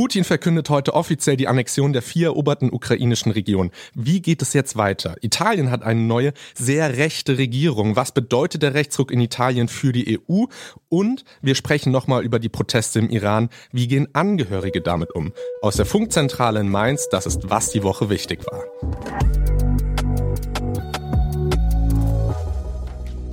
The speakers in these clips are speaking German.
Putin verkündet heute offiziell die Annexion der vier eroberten ukrainischen Regionen. Wie geht es jetzt weiter? Italien hat eine neue, sehr rechte Regierung. Was bedeutet der Rechtsruck in Italien für die EU? Und wir sprechen nochmal über die Proteste im Iran. Wie gehen Angehörige damit um? Aus der Funkzentrale in Mainz, das ist, was die Woche wichtig war.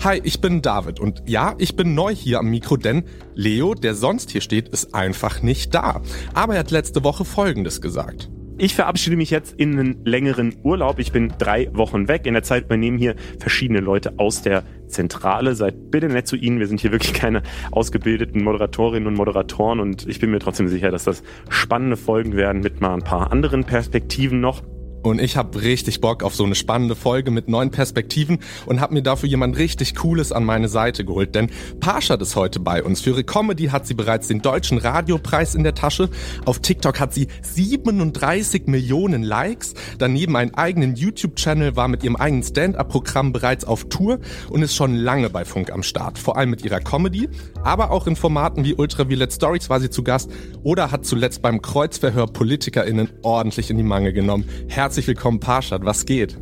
Hi, ich bin David und ja, ich bin neu hier am Mikro, denn Leo, der sonst hier steht, ist einfach nicht da. Aber er hat letzte Woche Folgendes gesagt. Ich verabschiede mich jetzt in einen längeren Urlaub. Ich bin drei Wochen weg. In der Zeit übernehmen hier verschiedene Leute aus der Zentrale. Seid bitte nett zu Ihnen. Wir sind hier wirklich keine ausgebildeten Moderatorinnen und Moderatoren und ich bin mir trotzdem sicher, dass das spannende Folgen werden mit mal ein paar anderen Perspektiven noch. Und ich habe richtig Bock auf so eine spannende Folge mit neuen Perspektiven und habe mir dafür jemand richtig Cooles an meine Seite geholt. Denn Parshad ist heute bei uns. Für ihre Comedy hat sie bereits den deutschen Radiopreis in der Tasche. Auf TikTok hat sie 37 Millionen Likes. Daneben einen eigenen YouTube-Channel, war mit ihrem eigenen Stand-up-Programm bereits auf Tour und ist schon lange bei Funk am Start. Vor allem mit ihrer Comedy, aber auch in Formaten wie Ultraviolett Stories war sie zu Gast oder hat zuletzt beim Kreuzverhör PolitikerInnen ordentlich in die Mangel genommen. Herzlich willkommen, Parshad. Was geht?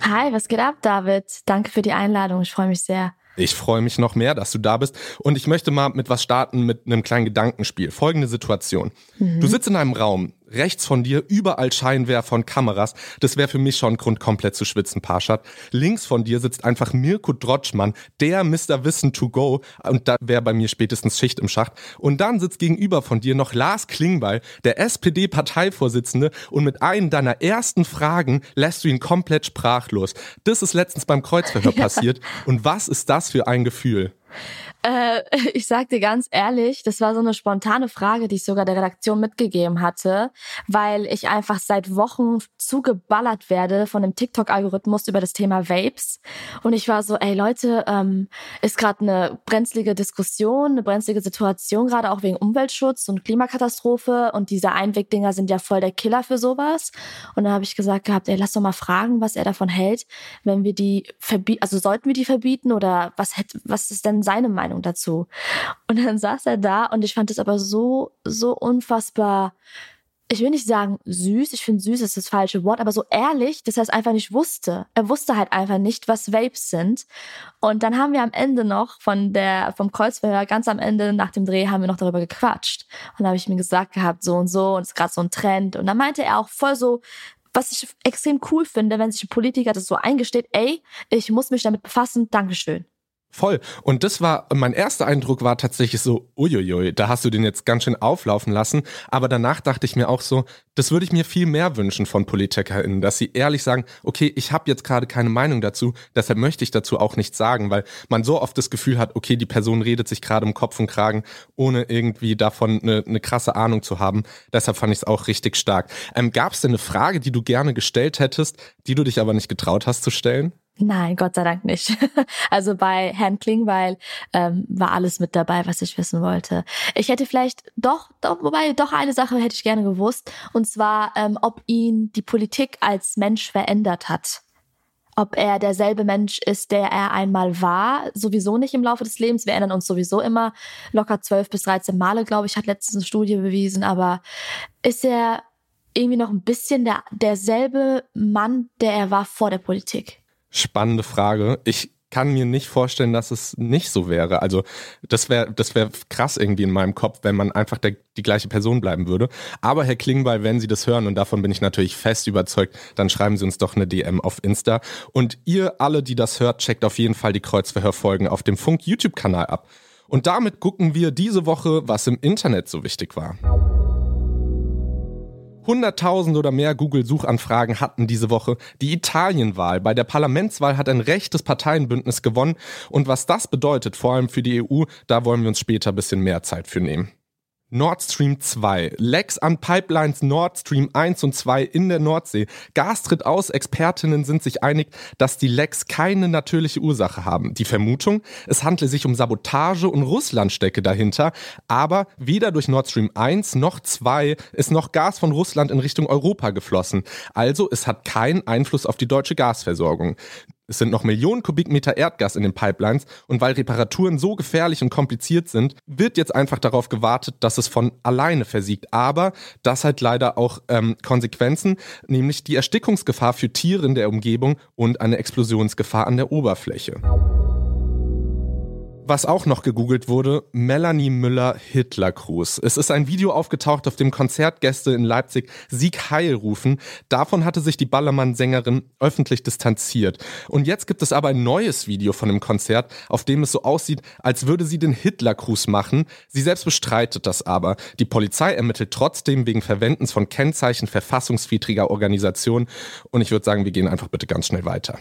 Hi, was geht ab, David? Danke für die Einladung. Ich freue mich sehr. Ich freue mich noch mehr, dass du da bist. Und ich möchte mal mit was starten, mit einem kleinen Gedankenspiel. Folgende Situation. Mhm. Du sitzt in einem Raum, rechts von dir überall Scheinwerfer von Kameras. Das wäre für mich schon ein Grund, komplett zu schwitzen, Parshad. Links von dir sitzt einfach Mirko Drotschmann, der Mr. Wissen to go. Und da wäre bei mir spätestens Schicht im Schacht. Und dann sitzt gegenüber von dir noch Lars Klingbeil, der SPD-Parteivorsitzende. Und mit einem deiner ersten Fragen lässt du ihn komplett sprachlos. Das ist letztens beim Kreuzverhör ja. passiert. Und was ist das für ein Gefühl? Äh, ich sag dir ganz ehrlich, das war so eine spontane Frage, die ich sogar der Redaktion mitgegeben hatte, weil ich einfach seit Wochen zugeballert werde von dem TikTok-Algorithmus über das Thema Vapes. Und ich war so, ey Leute, ähm, ist gerade eine brenzlige Diskussion, eine brenzlige Situation, gerade auch wegen Umweltschutz und Klimakatastrophe. Und diese Einwegdinger sind ja voll der Killer für sowas. Und dann habe ich gesagt gehabt, ey, lass doch mal fragen, was er davon hält, wenn wir die verbieten, also sollten wir die verbieten oder was was ist denn seine Meinung? Meinung dazu. Und dann saß er da und ich fand es aber so, so unfassbar, ich will nicht sagen süß, ich finde süß ist das falsche Wort, aber so ehrlich, dass er es einfach nicht wusste. Er wusste halt einfach nicht, was Vapes sind. Und dann haben wir am Ende noch von der, vom Kreuzverhör, ganz am Ende nach dem Dreh, haben wir noch darüber gequatscht. Und da habe ich mir gesagt gehabt, so und so, und es ist gerade so ein Trend. Und dann meinte er auch voll so, was ich extrem cool finde, wenn sich ein Politiker das so eingesteht, ey, ich muss mich damit befassen, Dankeschön. Voll. Und das war, mein erster Eindruck war tatsächlich so, uiuiui, da hast du den jetzt ganz schön auflaufen lassen. Aber danach dachte ich mir auch so, das würde ich mir viel mehr wünschen von PolitikerInnen, dass sie ehrlich sagen, okay, ich habe jetzt gerade keine Meinung dazu, deshalb möchte ich dazu auch nichts sagen, weil man so oft das Gefühl hat, okay, die Person redet sich gerade um Kopf und Kragen, ohne irgendwie davon eine, eine krasse Ahnung zu haben. Deshalb fand ich es auch richtig stark. Ähm, Gab es denn eine Frage, die du gerne gestellt hättest, die du dich aber nicht getraut hast zu stellen? Nein, Gott sei Dank nicht. Also bei Herrn Klingbeil ähm, war alles mit dabei, was ich wissen wollte. Ich hätte vielleicht doch, doch, wobei doch eine Sache hätte ich gerne gewusst, und zwar, ähm, ob ihn die Politik als Mensch verändert hat. Ob er derselbe Mensch ist, der er einmal war, sowieso nicht im Laufe des Lebens. Wir ändern uns sowieso immer locker zwölf bis dreizehn Male, glaube ich, hat letztens eine Studie bewiesen. Aber ist er irgendwie noch ein bisschen der, derselbe Mann, der er war vor der Politik? Spannende Frage. Ich kann mir nicht vorstellen, dass es nicht so wäre. Also das wäre das wäre krass irgendwie in meinem Kopf, wenn man einfach der, die gleiche Person bleiben würde. Aber Herr Klingbeil, wenn Sie das hören und davon bin ich natürlich fest überzeugt, dann schreiben Sie uns doch eine DM auf Insta. Und ihr alle, die das hört, checkt auf jeden Fall die Kreuzverhörfolgen auf dem Funk YouTube-Kanal ab. Und damit gucken wir diese Woche, was im Internet so wichtig war. 100.000 oder mehr Google-Suchanfragen hatten diese Woche die Italienwahl. Bei der Parlamentswahl hat ein rechtes Parteienbündnis gewonnen. Und was das bedeutet, vor allem für die EU, da wollen wir uns später ein bisschen mehr Zeit für nehmen. Nord Stream 2. Lecks an Pipelines Nord Stream 1 und 2 in der Nordsee. Gas tritt aus. Expertinnen sind sich einig, dass die Lecks keine natürliche Ursache haben. Die Vermutung, es handle sich um Sabotage und Russland stecke dahinter. Aber weder durch Nord Stream 1 noch 2 ist noch Gas von Russland in Richtung Europa geflossen. Also es hat keinen Einfluss auf die deutsche Gasversorgung. Es sind noch Millionen Kubikmeter Erdgas in den Pipelines und weil Reparaturen so gefährlich und kompliziert sind, wird jetzt einfach darauf gewartet, dass es von alleine versiegt. Aber das hat leider auch ähm, Konsequenzen, nämlich die Erstickungsgefahr für Tiere in der Umgebung und eine Explosionsgefahr an der Oberfläche. Was auch noch gegoogelt wurde, Melanie Müller Hitlergruß. Es ist ein Video aufgetaucht, auf dem Konzertgäste in Leipzig Sieg Heil rufen. Davon hatte sich die Ballermann-Sängerin öffentlich distanziert. Und jetzt gibt es aber ein neues Video von dem Konzert, auf dem es so aussieht, als würde sie den Hitlergruß machen. Sie selbst bestreitet das aber. Die Polizei ermittelt trotzdem wegen Verwendens von Kennzeichen verfassungswidriger Organisationen. Und ich würde sagen, wir gehen einfach bitte ganz schnell weiter.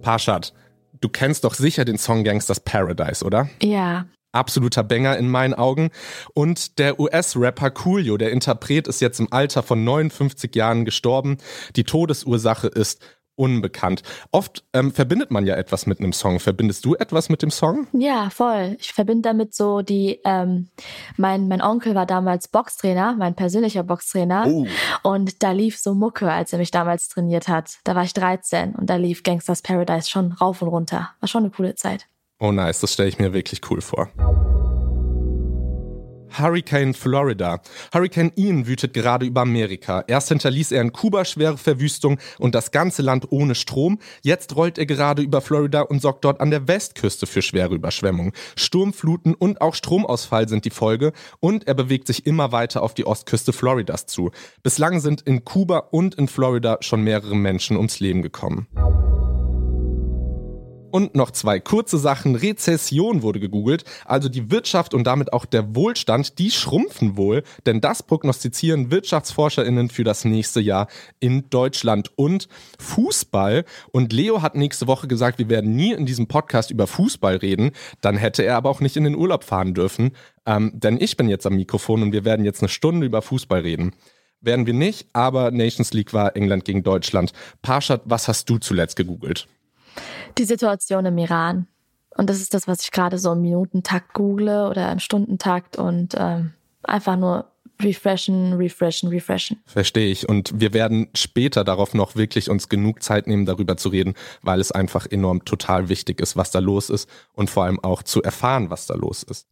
Parshad, Du kennst doch sicher den Song Gangsters Paradise, oder? Ja. Absoluter Banger in meinen Augen. Und der US-Rapper Coolio, der Interpret, ist jetzt im Alter von 59 Jahren gestorben. Die Todesursache ist unbekannt. Oft ähm, verbindet man ja etwas mit einem Song. Verbindest du etwas mit dem Song? Ja, voll. Ich verbinde damit so die, ähm, mein, mein Onkel war damals Boxtrainer, mein persönlicher Boxtrainer. Oh. Und da lief so Mucke, als er mich damals trainiert hat. Da war ich 13 und da lief Gangsters Paradise schon rauf und runter. War schon eine coole Zeit. Oh nice, das stelle ich mir wirklich cool vor. Hurricane Florida. Hurricane Ian wütet gerade über Amerika. Erst hinterließ er in Kuba schwere Verwüstung und das ganze Land ohne Strom. Jetzt rollt er gerade über Florida und sorgt dort an der Westküste für schwere Überschwemmungen. Sturmfluten und auch Stromausfall sind die Folge und er bewegt sich immer weiter auf die Ostküste Floridas zu. Bislang sind in Kuba und in Florida schon mehrere Menschen ums Leben gekommen. Und noch zwei kurze Sachen. Rezession wurde gegoogelt. Also die Wirtschaft und damit auch der Wohlstand, die schrumpfen wohl. Denn das prognostizieren WirtschaftsforscherInnen für das nächste Jahr in Deutschland. Und Fußball. Und Leo hat nächste Woche gesagt, wir werden nie in diesem Podcast über Fußball reden. Dann hätte er aber auch nicht in den Urlaub fahren dürfen. Ähm, denn ich bin jetzt am Mikrofon und wir werden jetzt eine Stunde über Fußball reden. Werden wir nicht, aber Nations League war England gegen Deutschland. Parshad, was hast du zuletzt gegoogelt? Die Situation im Iran. Und das ist das, was ich gerade so im Minutentakt google oder im Stundentakt und ähm, einfach nur refreshen, refreshen, refreshen. Verstehe ich. Und wir werden später darauf noch wirklich uns genug Zeit nehmen, darüber zu reden, weil es einfach enorm total wichtig ist, was da los ist und vor allem auch zu erfahren, was da los ist.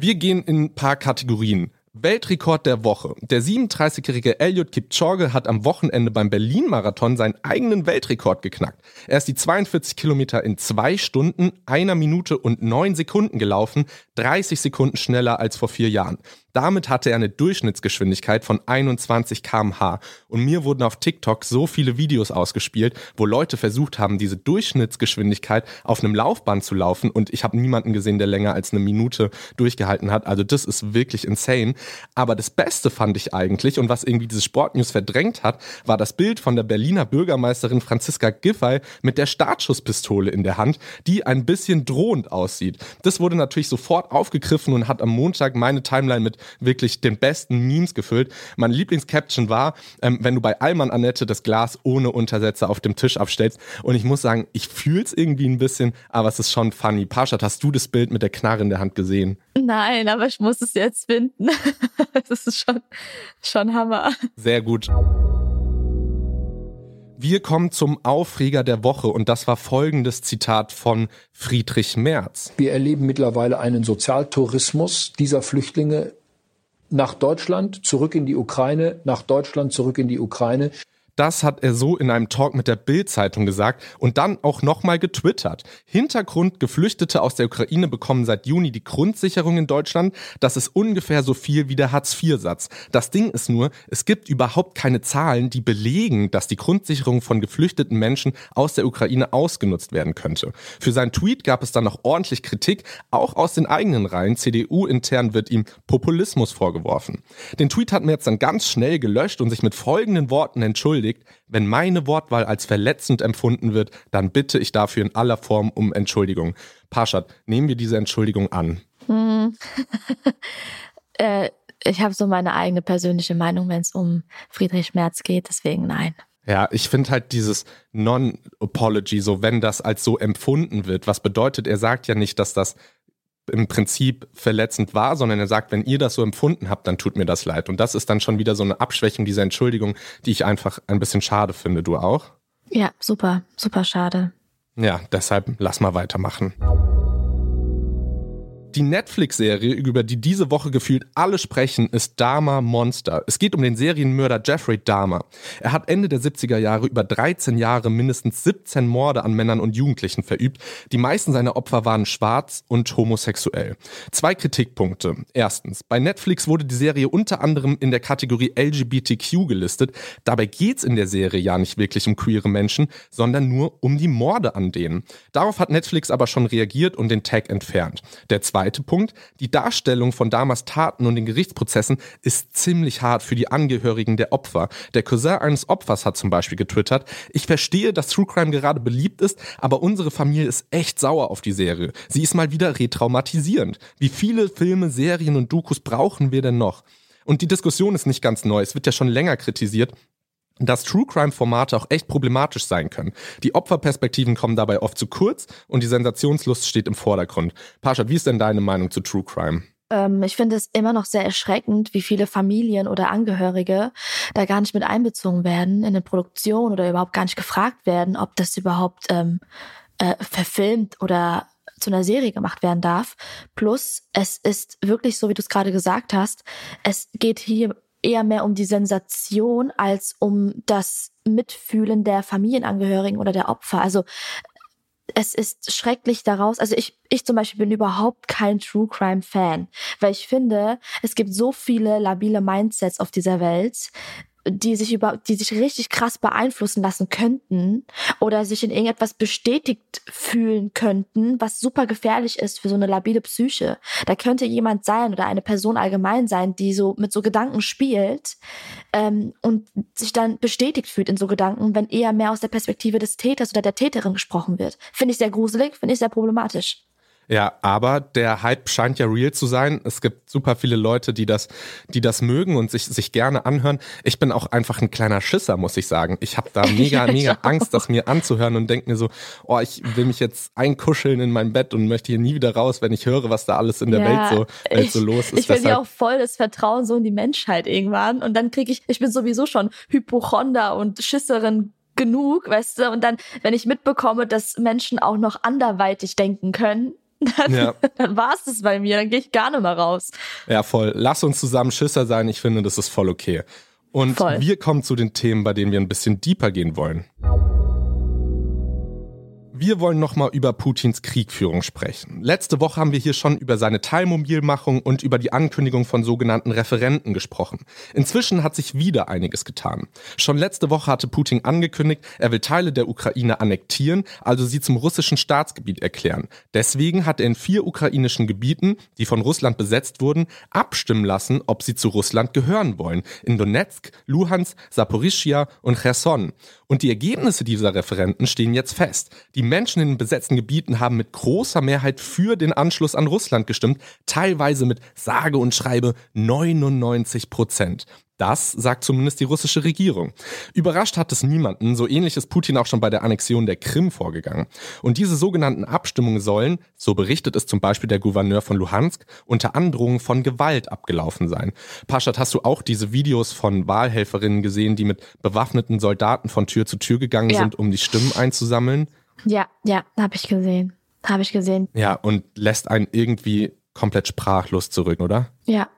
Wir gehen in ein paar Kategorien. Weltrekord der Woche. Der 37-jährige Elliot Kipchoge hat am Wochenende beim Berlin-Marathon seinen eigenen Weltrekord geknackt. Er ist die 42 Kilometer in zwei Stunden, einer Minute und neun Sekunden gelaufen, 30 Sekunden schneller als vor vier Jahren. Damit hatte er eine Durchschnittsgeschwindigkeit von 21 km/h. Und mir wurden auf TikTok so viele Videos ausgespielt, wo Leute versucht haben, diese Durchschnittsgeschwindigkeit auf einem Laufband zu laufen. Und ich habe niemanden gesehen, der länger als eine Minute durchgehalten hat. Also das ist wirklich insane. Aber das Beste fand ich eigentlich und was irgendwie diese Sportnews verdrängt hat, war das Bild von der Berliner Bürgermeisterin Franziska Giffey mit der Startschusspistole in der Hand, die ein bisschen drohend aussieht. Das wurde natürlich sofort aufgegriffen und hat am Montag meine Timeline mit wirklich den besten Memes gefüllt. Mein Lieblingscaption war, ähm, wenn du bei Alman Annette das Glas ohne Untersetzer auf dem Tisch abstellst. Und ich muss sagen, ich fühle es irgendwie ein bisschen, aber es ist schon funny. Paschat, hast du das Bild mit der Knarre in der Hand gesehen? Nein, aber ich muss es jetzt finden. das ist schon, schon Hammer. Sehr gut. Wir kommen zum Aufreger der Woche und das war folgendes Zitat von Friedrich Merz. Wir erleben mittlerweile einen Sozialtourismus dieser Flüchtlinge nach Deutschland, zurück in die Ukraine, nach Deutschland, zurück in die Ukraine. Das hat er so in einem Talk mit der Bild-Zeitung gesagt und dann auch nochmal getwittert. Hintergrund, Geflüchtete aus der Ukraine bekommen seit Juni die Grundsicherung in Deutschland. Das ist ungefähr so viel wie der Hartz-IV-Satz. Das Ding ist nur, es gibt überhaupt keine Zahlen, die belegen, dass die Grundsicherung von geflüchteten Menschen aus der Ukraine ausgenutzt werden könnte. Für seinen Tweet gab es dann noch ordentlich Kritik, auch aus den eigenen Reihen. CDU-intern wird ihm Populismus vorgeworfen. Den Tweet hat Merz dann ganz schnell gelöscht und sich mit folgenden Worten entschuldigt entschuldigt. Wenn meine Wortwahl als verletzend empfunden wird, dann bitte ich dafür in aller Form um Entschuldigung. Parshad, nehmen wir diese Entschuldigung an. Hm. äh, ich habe so meine eigene persönliche Meinung, wenn es um Friedrich Merz geht, deswegen nein. Ja, ich finde halt dieses Non-Apology, so wenn das als so empfunden wird, was bedeutet, er sagt ja nicht, dass das im Prinzip verletzend war, sondern er sagt, wenn ihr das so empfunden habt, dann tut mir das leid. Und das ist dann schon wieder so eine Abschwächung dieser Entschuldigung, die ich einfach ein bisschen schade finde. Du auch? Ja, super, super schade. Ja, deshalb lass mal weitermachen. Die Netflix-Serie, über die diese Woche gefühlt alle sprechen, ist Dharma Monster. Es geht um den Serienmörder Jeffrey Dahmer. Er hat Ende der 70er Jahre über 13 Jahre mindestens 17 Morde an Männern und Jugendlichen verübt. Die meisten seiner Opfer waren schwarz und homosexuell. Zwei Kritikpunkte. Erstens, bei Netflix wurde die Serie unter anderem in der Kategorie LGBTQ gelistet. Dabei geht's in der Serie ja nicht wirklich um queere Menschen, sondern nur um die Morde an denen. Darauf hat Netflix aber schon reagiert und den Tag entfernt. Der zweite Punkt, die Darstellung von damals Taten und den Gerichtsprozessen ist ziemlich hart für die Angehörigen der Opfer. Der Cousin eines Opfers hat zum Beispiel getwittert, ich verstehe, dass True Crime gerade beliebt ist, aber unsere Familie ist echt sauer auf die Serie. Sie ist mal wieder retraumatisierend. Wie viele Filme, Serien und Dokus brauchen wir denn noch? Und die Diskussion ist nicht ganz neu. Es wird ja schon länger kritisiert, dass True Crime Formate auch echt problematisch sein können. Die Opferperspektiven kommen dabei oft zu kurz und die Sensationslust steht im Vordergrund. Pascha, wie ist denn deine Meinung zu True Crime? Ähm, ich finde es immer noch sehr erschreckend, wie viele Familien oder Angehörige da gar nicht mit einbezogen werden in eine Produktion oder überhaupt gar nicht gefragt werden, ob das überhaupt ähm, äh, verfilmt oder zu einer Serie gemacht werden darf. Plus, es ist wirklich so, wie du es gerade gesagt hast, es geht hier eher mehr um die Sensation als um das Mitfühlen der Familienangehörigen oder der Opfer. Also es ist schrecklich daraus. Also ich, ich zum Beispiel bin überhaupt kein True Crime Fan, weil ich finde, es gibt so viele labile Mindsets auf dieser Welt, die sich über, die sich richtig krass beeinflussen lassen könnten oder sich in irgendetwas bestätigt fühlen könnten, was super gefährlich ist für so eine labile Psyche. Da könnte jemand sein oder eine Person allgemein sein, die so mit so Gedanken spielt ähm, und sich dann bestätigt fühlt in so Gedanken, wenn eher mehr aus der Perspektive des Täters oder der Täterin gesprochen wird. Finde ich sehr gruselig, finde ich sehr problematisch. Ja, aber der Hype scheint ja real zu sein. Es gibt super viele Leute, die das, die das mögen und sich, sich gerne anhören. Ich bin auch einfach ein kleiner Schisser, muss ich sagen. Ich habe da mega, mega Angst, das mir anzuhören und denke mir so, oh, ich will mich jetzt einkuscheln in mein Bett und möchte hier nie wieder raus, wenn ich höre, was da alles in der ja, Welt, so, Welt so los ist. Ich will ja auch voll das Vertrauen so in die Menschheit irgendwann. Und dann kriege ich, ich bin sowieso schon Hypochonder und Schisserin genug, weißt du, und dann, wenn ich mitbekomme, dass Menschen auch noch anderweitig denken können, dann, ja. dann war es das bei mir, dann gehe ich gar nicht mehr raus. Ja, voll. Lass uns zusammen Schisser sein, ich finde, das ist voll okay. Und voll. wir kommen zu den Themen, bei denen wir ein bisschen deeper gehen wollen. Wir wollen nochmal über Putins Kriegführung sprechen. Letzte Woche haben wir hier schon über seine Teilmobilmachung und über die Ankündigung von sogenannten Referenten gesprochen. Inzwischen hat sich wieder einiges getan. Schon letzte Woche hatte Putin angekündigt, er will Teile der Ukraine annektieren, also sie zum russischen Staatsgebiet erklären. Deswegen hat er in vier ukrainischen Gebieten, die von Russland besetzt wurden, abstimmen lassen, ob sie zu Russland gehören wollen. In Donetsk, Luhansk, Saporischia und Cherson. Und die Ergebnisse dieser Referenten stehen jetzt fest. Die Menschen in den besetzten Gebieten haben mit großer Mehrheit für den Anschluss an Russland gestimmt, teilweise mit sage und schreibe 99 Prozent. Das sagt zumindest die russische Regierung. Überrascht hat es niemanden, so ähnlich ist Putin auch schon bei der Annexion der Krim vorgegangen. Und diese sogenannten Abstimmungen sollen, so berichtet es zum Beispiel der Gouverneur von Luhansk, unter Androhung von Gewalt abgelaufen sein. Paschat, hast du auch diese Videos von Wahlhelferinnen gesehen, die mit bewaffneten Soldaten von Tür zu Tür gegangen ja. sind, um die Stimmen einzusammeln? Ja, ja, habe ich gesehen. Habe ich gesehen. Ja, und lässt einen irgendwie komplett sprachlos zurück, oder? Ja,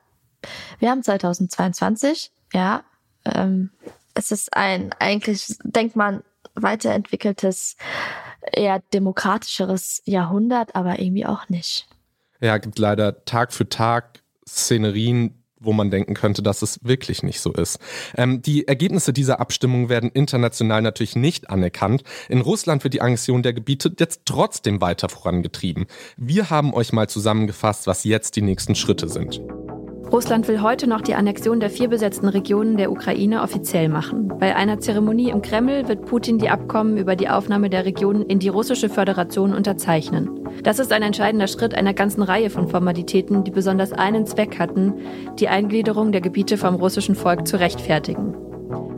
wir haben 2022, ja. Ähm, es ist ein eigentlich, denkt man, weiterentwickeltes, eher demokratischeres Jahrhundert, aber irgendwie auch nicht. Ja, gibt leider Tag für Tag Szenerien, wo man denken könnte, dass es wirklich nicht so ist. Ähm, die Ergebnisse dieser Abstimmung werden international natürlich nicht anerkannt. In Russland wird die Annexion der Gebiete jetzt trotzdem weiter vorangetrieben. Wir haben euch mal zusammengefasst, was jetzt die nächsten Schritte sind. Russland will heute noch die Annexion der vier besetzten Regionen der Ukraine offiziell machen. Bei einer Zeremonie im Kreml wird Putin die Abkommen über die Aufnahme der Regionen in die russische Föderation unterzeichnen. Das ist ein entscheidender Schritt einer ganzen Reihe von Formalitäten, die besonders einen Zweck hatten, die Eingliederung der Gebiete vom russischen Volk zu rechtfertigen.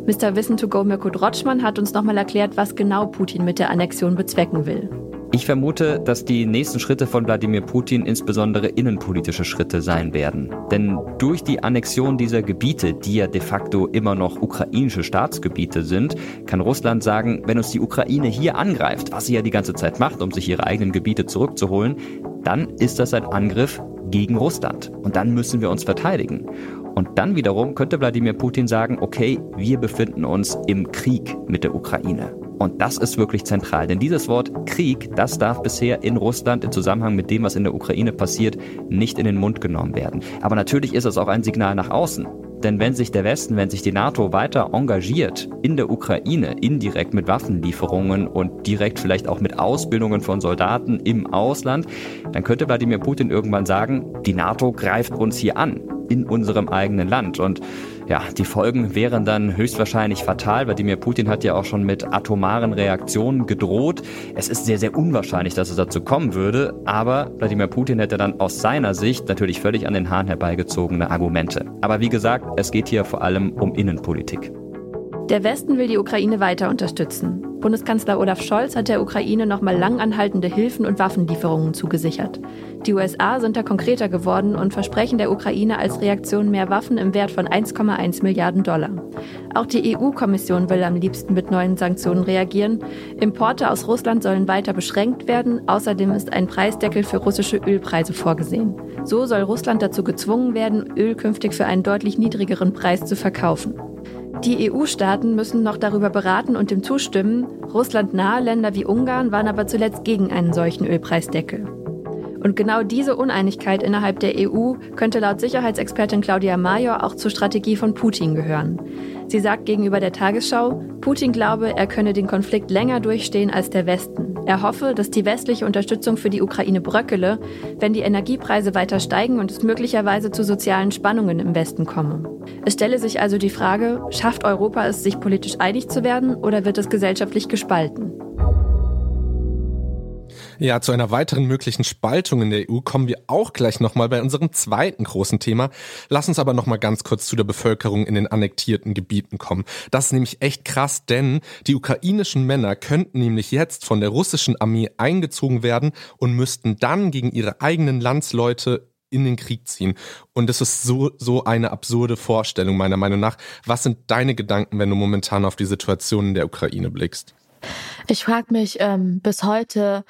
Mr. Wissen to go Mirko Drotschmann hat uns nochmal erklärt, was genau Putin mit der Annexion bezwecken will. Ich vermute, dass die nächsten Schritte von Wladimir Putin insbesondere innenpolitische Schritte sein werden. Denn durch die Annexion dieser Gebiete, die ja de facto immer noch ukrainische Staatsgebiete sind, kann Russland sagen, wenn uns die Ukraine hier angreift, was sie ja die ganze Zeit macht, um sich ihre eigenen Gebiete zurückzuholen, dann ist das ein Angriff gegen Russland. Und dann müssen wir uns verteidigen. Und dann wiederum könnte Wladimir Putin sagen, okay, wir befinden uns im Krieg mit der Ukraine. Und das ist wirklich zentral, denn dieses Wort Krieg, das darf bisher in Russland im Zusammenhang mit dem, was in der Ukraine passiert, nicht in den Mund genommen werden. Aber natürlich ist es auch ein Signal nach außen. Denn wenn sich der Westen, wenn sich die NATO weiter engagiert in der Ukraine, indirekt mit Waffenlieferungen und direkt vielleicht auch mit Ausbildungen von Soldaten im Ausland, dann könnte Wladimir Putin irgendwann sagen, die NATO greift uns hier an in unserem eigenen Land. Und ja, die Folgen wären dann höchstwahrscheinlich fatal. Wladimir Putin hat ja auch schon mit atomaren Reaktionen gedroht. Es ist sehr, sehr unwahrscheinlich, dass es dazu kommen würde. Aber Wladimir Putin hätte dann aus seiner Sicht natürlich völlig an den Haaren herbeigezogene Argumente. Aber wie gesagt, es geht hier vor allem um Innenpolitik. Der Westen will die Ukraine weiter unterstützen. Bundeskanzler Olaf Scholz hat der Ukraine nochmal langanhaltende Hilfen und Waffenlieferungen zugesichert. Die USA sind da konkreter geworden und versprechen der Ukraine als Reaktion mehr Waffen im Wert von 1,1 Milliarden Dollar. Auch die EU-Kommission will am liebsten mit neuen Sanktionen reagieren. Importe aus Russland sollen weiter beschränkt werden. Außerdem ist ein Preisdeckel für russische Ölpreise vorgesehen. So soll Russland dazu gezwungen werden, Öl künftig für einen deutlich niedrigeren Preis zu verkaufen. Die EU-Staaten müssen noch darüber beraten und dem zustimmen. Russland nahe Länder wie Ungarn waren aber zuletzt gegen einen solchen Ölpreisdeckel. Und genau diese Uneinigkeit innerhalb der EU könnte laut Sicherheitsexpertin Claudia Major auch zur Strategie von Putin gehören. Sie sagt gegenüber der Tagesschau, Putin glaube, er könne den Konflikt länger durchstehen als der Westen. Er hoffe, dass die westliche Unterstützung für die Ukraine bröckele, wenn die Energiepreise weiter steigen und es möglicherweise zu sozialen Spannungen im Westen komme. Es stelle sich also die Frage, schafft Europa es, sich politisch einig zu werden oder wird es gesellschaftlich gespalten? Ja, zu einer weiteren möglichen Spaltung in der EU kommen wir auch gleich nochmal bei unserem zweiten großen Thema. Lass uns aber nochmal ganz kurz zu der Bevölkerung in den annektierten Gebieten kommen. Das ist nämlich echt krass, denn die ukrainischen Männer könnten nämlich jetzt von der russischen Armee eingezogen werden und müssten dann gegen ihre eigenen Landsleute in den Krieg ziehen. Und das ist so, so eine absurde Vorstellung meiner Meinung nach. Was sind deine Gedanken, wenn du momentan auf die Situation in der Ukraine blickst? Ich frage mich ähm, bis heute,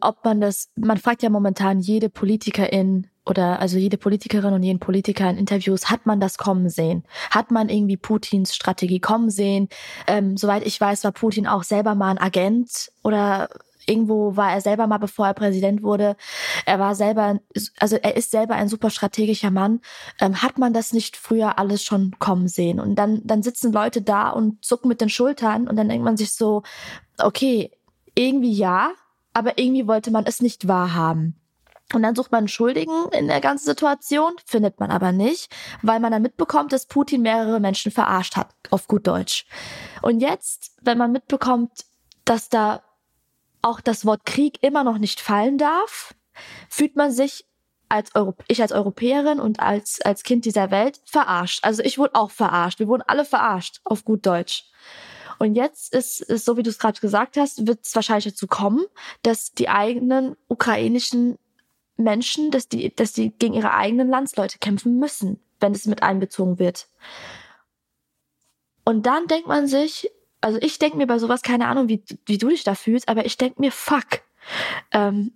ob man das, man fragt ja momentan jede Politikerin oder also jede Politikerin und jeden Politiker in Interviews, hat man das kommen sehen? Hat man irgendwie Putins Strategie kommen sehen? Ähm, soweit ich weiß, war Putin auch selber mal ein Agent oder irgendwo war er selber mal, bevor er Präsident wurde. Er war selber, also er ist selber ein super strategischer Mann. Ähm, hat man das nicht früher alles schon kommen sehen? Und dann, dann sitzen Leute da und zucken mit den Schultern und dann denkt man sich so, okay, irgendwie ja, aber irgendwie wollte man es nicht wahrhaben. Und dann sucht man Schuldigen in der ganzen Situation, findet man aber nicht, weil man dann mitbekommt, dass Putin mehrere Menschen verarscht hat, auf gut Deutsch. Und jetzt, wenn man mitbekommt, dass da auch das Wort Krieg immer noch nicht fallen darf, fühlt man sich als Europ ich als Europäerin und als, als Kind dieser Welt verarscht. Also ich wurde auch verarscht. Wir wurden alle verarscht, auf gut Deutsch. Und jetzt ist es, so wie du es gerade gesagt hast, wird es wahrscheinlich dazu kommen, dass die eigenen ukrainischen Menschen, dass die, dass die gegen ihre eigenen Landsleute kämpfen müssen, wenn es mit einbezogen wird. Und dann denkt man sich, also ich denke mir bei sowas, keine Ahnung, wie, wie du dich da fühlst, aber ich denke mir, fuck, ähm,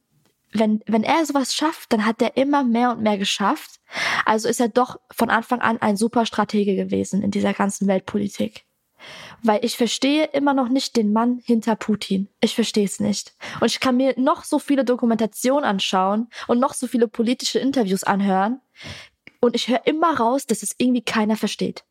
wenn, wenn er sowas schafft, dann hat er immer mehr und mehr geschafft. Also ist er doch von Anfang an ein super Stratege gewesen in dieser ganzen Weltpolitik. Weil ich verstehe immer noch nicht den Mann hinter Putin. Ich verstehe es nicht. Und ich kann mir noch so viele Dokumentationen anschauen und noch so viele politische Interviews anhören. Und ich höre immer raus, dass es irgendwie keiner versteht.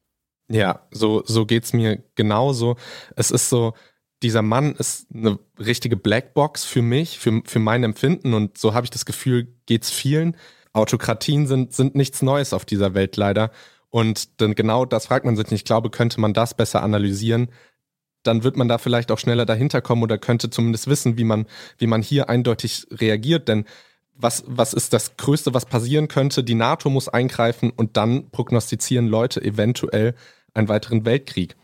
Ja, so, so geht's mir genauso. Es ist so, dieser Mann ist eine richtige Blackbox für mich, für, für mein Empfinden. Und so habe ich das Gefühl, geht's vielen. Autokratien sind, sind nichts Neues auf dieser Welt leider. Und dann genau das fragt man sich. Ich glaube, könnte man das besser analysieren, dann wird man da vielleicht auch schneller dahinter kommen oder könnte zumindest wissen, wie man, wie man hier eindeutig reagiert. Denn was, was ist das Größte, was passieren könnte? Die NATO muss eingreifen und dann prognostizieren Leute eventuell einen weiteren Weltkrieg.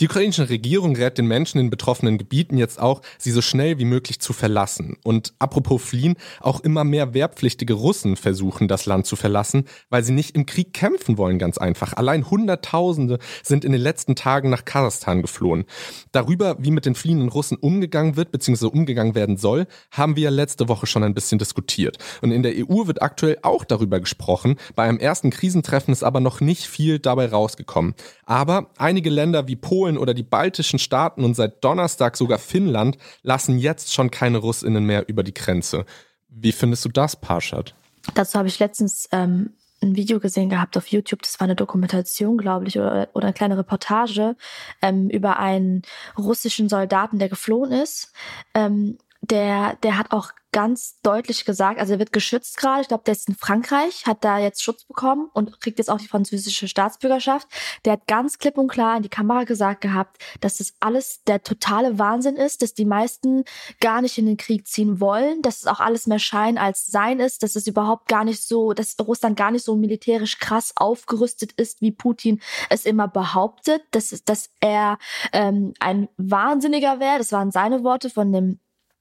Die ukrainische Regierung rät den Menschen in betroffenen Gebieten jetzt auch, sie so schnell wie möglich zu verlassen. Und apropos fliehen, auch immer mehr wehrpflichtige Russen versuchen, das Land zu verlassen, weil sie nicht im Krieg kämpfen wollen, ganz einfach. Allein Hunderttausende sind in den letzten Tagen nach Kasachstan geflohen. Darüber, wie mit den fliehenden Russen umgegangen wird, bzw. umgegangen werden soll, haben wir letzte Woche schon ein bisschen diskutiert. Und in der EU wird aktuell auch darüber gesprochen. Bei einem ersten Krisentreffen ist aber noch nicht viel dabei rausgekommen. Aber einige Länder wie wie Polen oder die baltischen Staaten und seit Donnerstag sogar Finnland lassen jetzt schon keine Russinnen mehr über die Grenze. Wie findest du das, Parshad? Dazu habe ich letztens ähm, ein Video gesehen gehabt auf YouTube. Das war eine Dokumentation, glaube ich, oder, oder eine kleine Reportage ähm, über einen russischen Soldaten, der geflohen ist. Ähm, der, der hat auch ganz deutlich gesagt, also er wird geschützt gerade. Ich glaube, der ist in Frankreich, hat da jetzt Schutz bekommen und kriegt jetzt auch die französische Staatsbürgerschaft. Der hat ganz klipp und klar in die Kamera gesagt gehabt, dass das alles der totale Wahnsinn ist, dass die meisten gar nicht in den Krieg ziehen wollen, dass es auch alles mehr Schein als Sein ist, dass es überhaupt gar nicht so, dass Russland gar nicht so militärisch krass aufgerüstet ist, wie Putin es immer behauptet, dass, dass er ähm, ein Wahnsinniger wäre. Das waren seine Worte von dem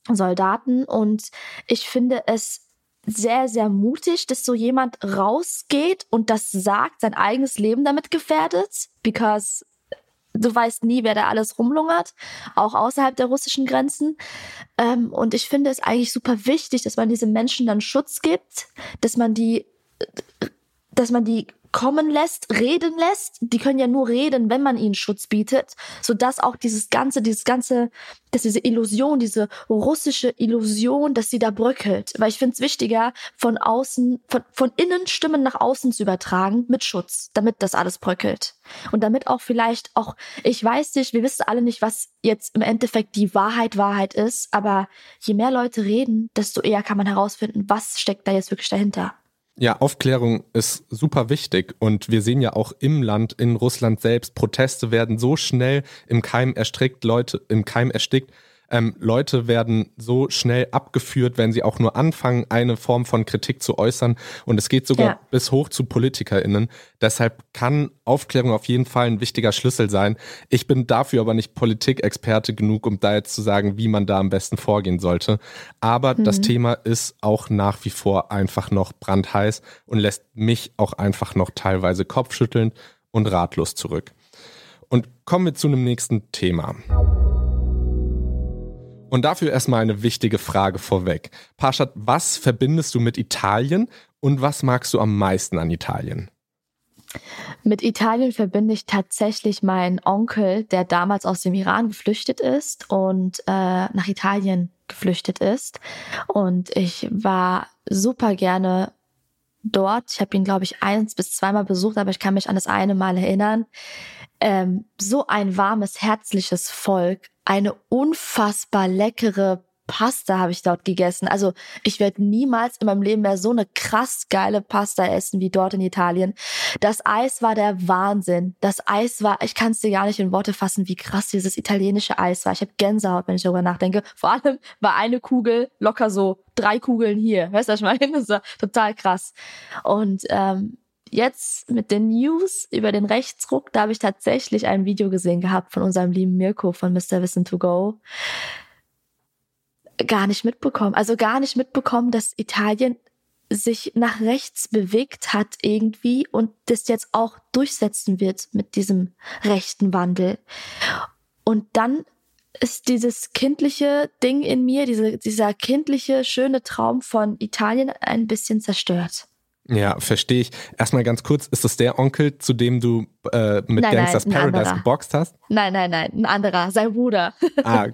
Soldaten. Und ich finde es sehr, sehr mutig, dass so jemand rausgeht und das sagt, sein eigenes Leben damit gefährdet, because du weißt nie, wer da alles rumlungert, auch außerhalb der russischen Grenzen. Ähm, und ich finde es eigentlich super wichtig, dass man diesen Menschen dann Schutz gibt, dass man die, dass man die kommen lässt, reden lässt. Die können ja nur reden, wenn man ihnen Schutz bietet, sodass auch dieses ganze, dieses ganze, dass diese Illusion, diese russische Illusion, dass sie da bröckelt. Weil ich finde es wichtiger, von außen, von, von innen Stimmen nach außen zu übertragen mit Schutz, damit das alles bröckelt. Und damit auch vielleicht auch, ich weiß nicht, wir wissen alle nicht, was jetzt im Endeffekt die Wahrheit Wahrheit ist, aber je mehr Leute reden, desto eher kann man herausfinden, was steckt da jetzt wirklich dahinter. Ja, Aufklärung ist super wichtig und wir sehen ja auch im Land, in Russland selbst, Proteste werden so schnell im Keim erstrickt, Leute im Keim erstickt, ähm, Leute werden so schnell abgeführt, wenn sie auch nur anfangen, eine Form von Kritik zu äußern. Und es geht sogar ja. bis hoch zu PolitikerInnen. Deshalb kann Aufklärung auf jeden Fall ein wichtiger Schlüssel sein. Ich bin dafür aber nicht Politikexperte genug, um da jetzt zu sagen, wie man da am besten vorgehen sollte. Aber mhm. das Thema ist auch nach wie vor einfach noch brandheiß und lässt mich auch einfach noch teilweise kopfschüttelnd und ratlos zurück. Und kommen wir zu einem nächsten Thema. Und dafür erstmal eine wichtige Frage vorweg. Parshad, was verbindest du mit Italien und was magst du am meisten an Italien? Mit Italien verbinde ich tatsächlich meinen Onkel, der damals aus dem Iran geflüchtet ist und äh, nach Italien geflüchtet ist. Und ich war super gerne dort. Ich habe ihn, glaube ich, eins bis zweimal besucht, aber ich kann mich an das eine Mal erinnern. Ähm, so ein warmes, herzliches Volk, eine unfassbar leckere Pasta habe ich dort gegessen. Also ich werde niemals in meinem Leben mehr so eine krass geile Pasta essen wie dort in Italien. Das Eis war der Wahnsinn. Das Eis war, ich kann es dir gar nicht in Worte fassen, wie krass dieses italienische Eis war. Ich habe Gänsehaut, wenn ich darüber nachdenke. Vor allem war eine Kugel locker so drei Kugeln hier. Weißt du, was ich meine? Das war total krass. Und ähm, jetzt mit den News über den Rechtsruck, da habe ich tatsächlich ein Video gesehen gehabt von unserem lieben Mirko von Mr. Wissen to Go. Gar nicht mitbekommen. Also gar nicht mitbekommen, dass Italien sich nach rechts bewegt hat irgendwie und das jetzt auch durchsetzen wird mit diesem rechten Wandel. Und dann ist dieses kindliche Ding in mir, diese, dieser kindliche, schöne Traum von Italien ein bisschen zerstört. Ja, verstehe ich. Erstmal ganz kurz, ist das der Onkel, zu dem du äh, mit nein, Gangsters nein, Paradise anderer. geboxt hast? Nein, nein, nein, ein anderer, sein Bruder. Ah,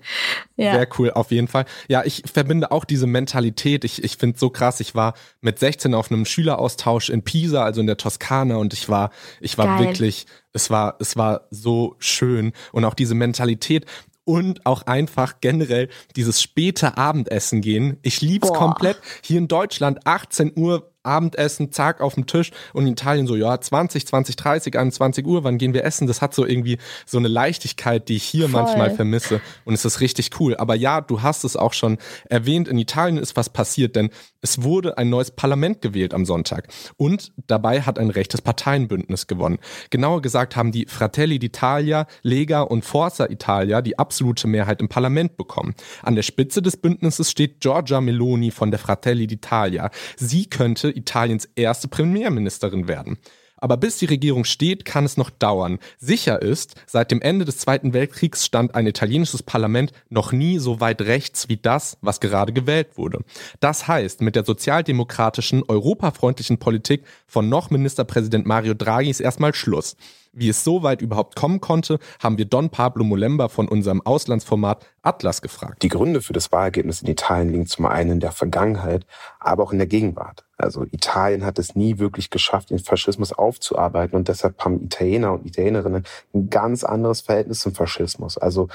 ja. sehr cool, auf jeden Fall. Ja, ich verbinde auch diese Mentalität. Ich, ich finde es so krass. Ich war mit 16 auf einem Schüleraustausch in Pisa, also in der Toskana, und ich war, ich war Geil. wirklich, es war, es war so schön. Und auch diese Mentalität, und auch einfach generell dieses späte Abendessen gehen. Ich lieb's Boah. komplett. Hier in Deutschland 18 Uhr Abendessen, zack, auf dem Tisch und in Italien so, ja, 20, 20, 30, 21 Uhr, wann gehen wir essen? Das hat so irgendwie so eine Leichtigkeit, die ich hier Voll. manchmal vermisse und es ist richtig cool. Aber ja, du hast es auch schon erwähnt, in Italien ist was passiert, denn es wurde ein neues Parlament gewählt am Sonntag und dabei hat ein rechtes Parteienbündnis gewonnen. Genauer gesagt haben die Fratelli d'Italia, Lega und Forza Italia die absolute Mehrheit im Parlament bekommen. An der Spitze des Bündnisses steht Giorgia Meloni von der Fratelli d'Italia. Sie könnte Italiens erste Premierministerin werden. Aber bis die Regierung steht, kann es noch dauern. Sicher ist, seit dem Ende des Zweiten Weltkriegs stand ein italienisches Parlament noch nie so weit rechts wie das, was gerade gewählt wurde. Das heißt, mit der sozialdemokratischen, europafreundlichen Politik von noch Ministerpräsident Mario Draghi ist erstmal Schluss. Wie es so weit überhaupt kommen konnte, haben wir Don Pablo Molemba von unserem Auslandsformat Atlas gefragt. Die Gründe für das Wahlergebnis in Italien liegen zum einen in der Vergangenheit, aber auch in der Gegenwart. Also Italien hat es nie wirklich geschafft, den Faschismus aufzuarbeiten und deshalb haben Italiener und Italienerinnen ein ganz anderes Verhältnis zum Faschismus. Also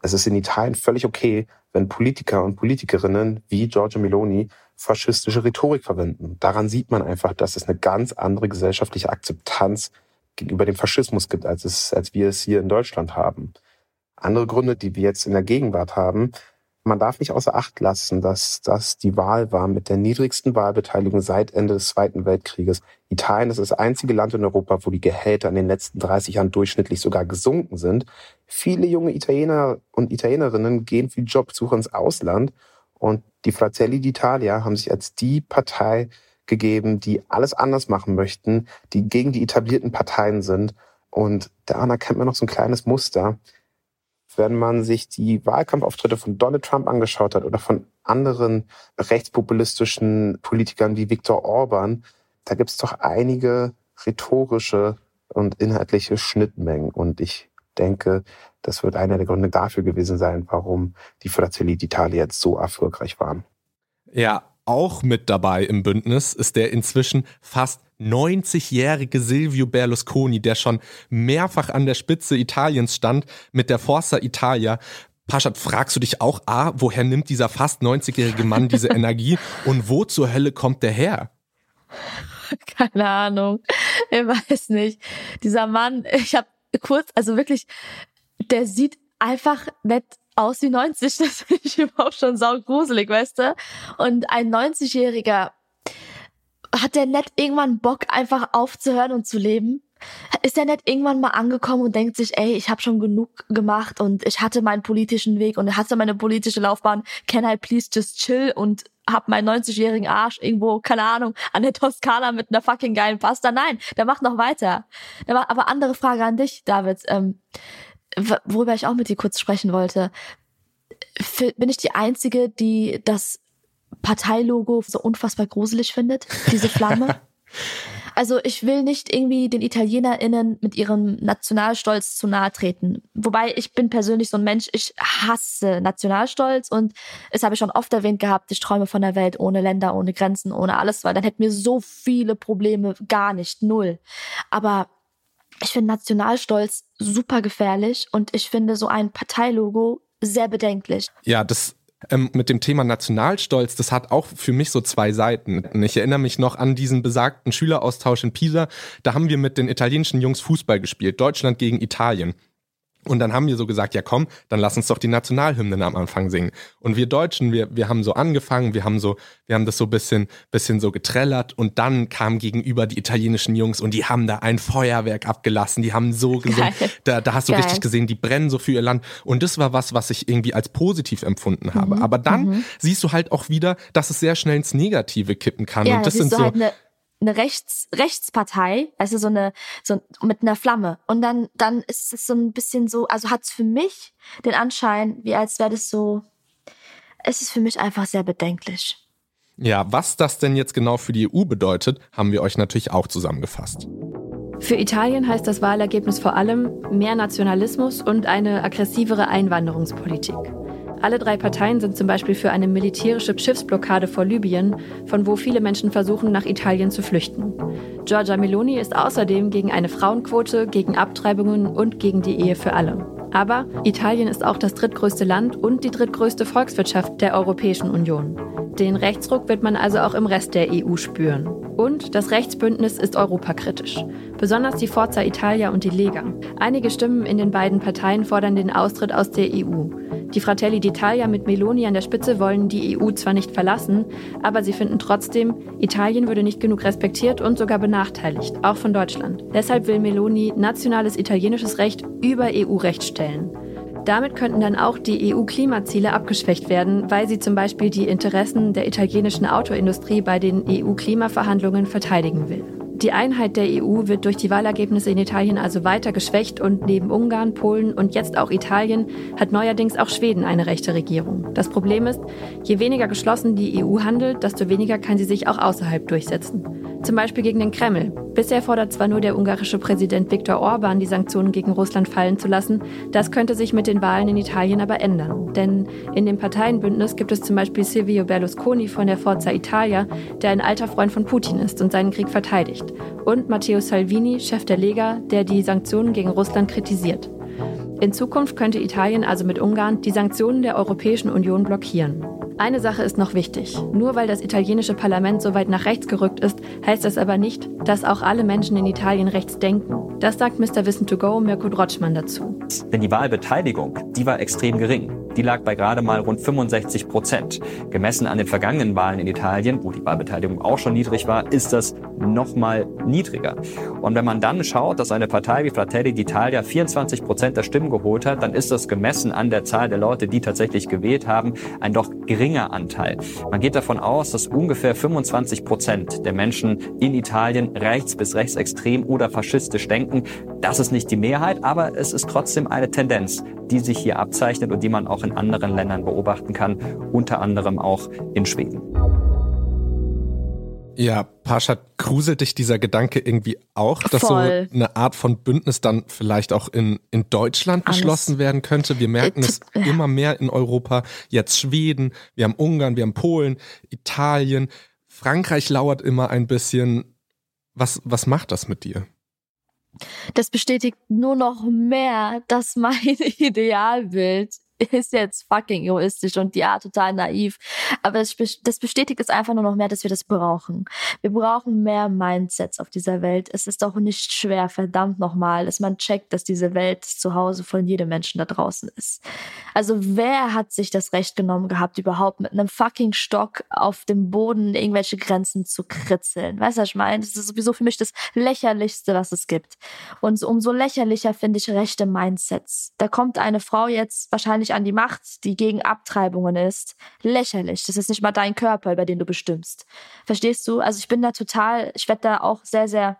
es ist in Italien völlig okay, wenn Politiker und Politikerinnen wie Giorgio Meloni faschistische Rhetorik verwenden. Daran sieht man einfach, dass es eine ganz andere gesellschaftliche Akzeptanz gegenüber dem Faschismus gibt, als, es, als wir es hier in Deutschland haben. Andere Gründe, die wir jetzt in der Gegenwart haben, man darf nicht außer Acht lassen, dass das die Wahl war mit der niedrigsten Wahlbeteiligung seit Ende des Zweiten Weltkrieges. Italien ist das einzige Land in Europa, wo die Gehälter in den letzten 30 Jahren durchschnittlich sogar gesunken sind. Viele junge Italiener und Italienerinnen gehen für Jobsuche ins Ausland und die Fratelli d'Italia haben sich als die Partei gegeben, die alles anders machen möchten, die gegen die etablierten Parteien sind. Und daran erkennt man noch so ein kleines Muster. Wenn man sich die Wahlkampfauftritte von Donald Trump angeschaut hat oder von anderen rechtspopulistischen Politikern wie Viktor Orban, da gibt es doch einige rhetorische und inhaltliche Schnittmengen. Und ich denke, das wird einer der Gründe dafür gewesen sein, warum die Fratelli d'Italia jetzt so erfolgreich waren. Ja, auch mit dabei im Bündnis ist der inzwischen fast 90-jährige Silvio Berlusconi, der schon mehrfach an der Spitze Italiens stand mit der Forza Italia. Paschat, fragst du dich auch, A, woher nimmt dieser fast 90-jährige Mann diese Energie und wo zur Hölle kommt der her? Keine Ahnung. Ich weiß nicht. Dieser Mann, ich habe kurz, also wirklich, der sieht einfach nett aus wie 90. Das finde ich überhaupt schon saugruselig, weißt du? Und ein 90-Jähriger, hat der nett irgendwann Bock, einfach aufzuhören und zu leben? Ist der nett irgendwann mal angekommen und denkt sich, ey, ich habe schon genug gemacht und ich hatte meinen politischen Weg und hatte meine politische Laufbahn. Can I please just chill und hab meinen 90-jährigen Arsch irgendwo, keine Ahnung, an der Toskana mit einer fucking geilen Pasta. Nein, der macht noch weiter. Aber andere Frage an dich, David. Ähm, worüber ich auch mit dir kurz sprechen wollte. Bin ich die Einzige, die das Parteilogo so unfassbar gruselig findet? Diese Flamme? Also ich will nicht irgendwie den ItalienerInnen mit ihrem Nationalstolz zu nahe treten. Wobei ich bin persönlich so ein Mensch, ich hasse Nationalstolz und es habe ich schon oft erwähnt gehabt, ich träume von der Welt ohne Länder, ohne Grenzen, ohne alles, weil dann hätten wir so viele Probleme gar nicht, null. Aber ich finde Nationalstolz super gefährlich und ich finde so ein Parteilogo sehr bedenklich. Ja, das ähm, mit dem Thema Nationalstolz, das hat auch für mich so zwei Seiten. Ich erinnere mich noch an diesen besagten Schüleraustausch in Pisa. Da haben wir mit den italienischen Jungs Fußball gespielt, Deutschland gegen Italien. Und dann haben wir so gesagt, ja komm, dann lass uns doch die Nationalhymnen am Anfang singen. Und wir Deutschen, wir, wir haben so angefangen, wir haben so, wir haben das so bisschen, bisschen so getrellert und dann kamen gegenüber die italienischen Jungs und die haben da ein Feuerwerk abgelassen, die haben so gesungen, da, da hast du Geil. richtig gesehen, die brennen so für ihr Land. Und das war was, was ich irgendwie als positiv empfunden habe. Mhm. Aber dann mhm. siehst du halt auch wieder, dass es sehr schnell ins Negative kippen kann. Ja, und das sind so. Halt eine Rechts, Rechtspartei, also so eine, so mit einer Flamme. Und dann, dann ist es so ein bisschen so, also hat es für mich den Anschein, wie als wäre das so, es ist für mich einfach sehr bedenklich. Ja, was das denn jetzt genau für die EU bedeutet, haben wir euch natürlich auch zusammengefasst. Für Italien heißt das Wahlergebnis vor allem mehr Nationalismus und eine aggressivere Einwanderungspolitik. Alle drei Parteien sind zum Beispiel für eine militärische Schiffsblockade vor Libyen, von wo viele Menschen versuchen, nach Italien zu flüchten. Giorgia Meloni ist außerdem gegen eine Frauenquote, gegen Abtreibungen und gegen die Ehe für alle. Aber Italien ist auch das drittgrößte Land und die drittgrößte Volkswirtschaft der Europäischen Union. Den Rechtsruck wird man also auch im Rest der EU spüren. Und das Rechtsbündnis ist europakritisch. Besonders die Forza Italia und die Lega. Einige Stimmen in den beiden Parteien fordern den Austritt aus der EU. Die Fratelli d'Italia mit Meloni an der Spitze wollen die EU zwar nicht verlassen, aber sie finden trotzdem, Italien würde nicht genug respektiert und sogar benachteiligt, auch von Deutschland. Deshalb will Meloni nationales italienisches Recht über EU-Recht stellen. Damit könnten dann auch die EU-Klimaziele abgeschwächt werden, weil sie zum Beispiel die Interessen der italienischen Autoindustrie bei den EU-Klimaverhandlungen verteidigen will. Die Einheit der EU wird durch die Wahlergebnisse in Italien also weiter geschwächt und neben Ungarn, Polen und jetzt auch Italien hat neuerdings auch Schweden eine rechte Regierung. Das Problem ist, je weniger geschlossen die EU handelt, desto weniger kann sie sich auch außerhalb durchsetzen. Zum Beispiel gegen den Kreml. Bisher fordert zwar nur der ungarische Präsident Viktor Orban, die Sanktionen gegen Russland fallen zu lassen, das könnte sich mit den Wahlen in Italien aber ändern. Denn in dem Parteienbündnis gibt es zum Beispiel Silvio Berlusconi von der Forza Italia, der ein alter Freund von Putin ist und seinen Krieg verteidigt und Matteo Salvini, Chef der Lega, der die Sanktionen gegen Russland kritisiert. In Zukunft könnte Italien also mit Ungarn die Sanktionen der Europäischen Union blockieren. Eine Sache ist noch wichtig. Nur weil das italienische Parlament so weit nach rechts gerückt ist, heißt das aber nicht, dass auch alle Menschen in Italien rechts denken. Das sagt Mr. Wissen to Go Mirko Drotschmann dazu. Denn die Wahlbeteiligung, die war extrem gering. Die lag bei gerade mal rund 65 Prozent. Gemessen an den vergangenen Wahlen in Italien, wo die Wahlbeteiligung auch schon niedrig war, ist das noch mal niedriger. Und wenn man dann schaut, dass eine Partei wie Fratelli d'Italia 24 Prozent der Stimmen geholt hat, dann ist das gemessen an der Zahl der Leute, die tatsächlich gewählt haben, ein doch geringer Anteil. Man geht davon aus, dass ungefähr 25 Prozent der Menschen in Italien rechts bis rechtsextrem oder faschistisch denken. Das ist nicht die Mehrheit, aber es ist trotzdem eine Tendenz, die sich hier abzeichnet und die man auch in anderen Ländern beobachten kann, unter anderem auch in Schweden. Ja, Pascha, gruselt dich dieser Gedanke irgendwie auch, dass Voll. so eine Art von Bündnis dann vielleicht auch in, in Deutschland Alles. geschlossen werden könnte? Wir merken es immer mehr in Europa. Jetzt Schweden, wir haben Ungarn, wir haben Polen, Italien. Frankreich lauert immer ein bisschen. Was, was macht das mit dir? Das bestätigt nur noch mehr, dass mein Idealbild ist jetzt fucking egoistisch und ja, total naiv. Aber das, das bestätigt es einfach nur noch mehr, dass wir das brauchen. Wir brauchen mehr Mindsets auf dieser Welt. Es ist auch nicht schwer, verdammt nochmal, dass man checkt, dass diese Welt zu Hause von jedem Menschen da draußen ist. Also wer hat sich das Recht genommen gehabt, überhaupt mit einem fucking Stock auf dem Boden irgendwelche Grenzen zu kritzeln? Weißt du, was ich meine? Das ist sowieso für mich das lächerlichste, was es gibt. Und umso lächerlicher finde ich rechte Mindsets. Da kommt eine Frau jetzt wahrscheinlich an die Macht, die gegen Abtreibungen ist, lächerlich. Das ist nicht mal dein Körper, über den du bestimmst. Verstehst du? Also ich bin da total, ich werde da auch sehr, sehr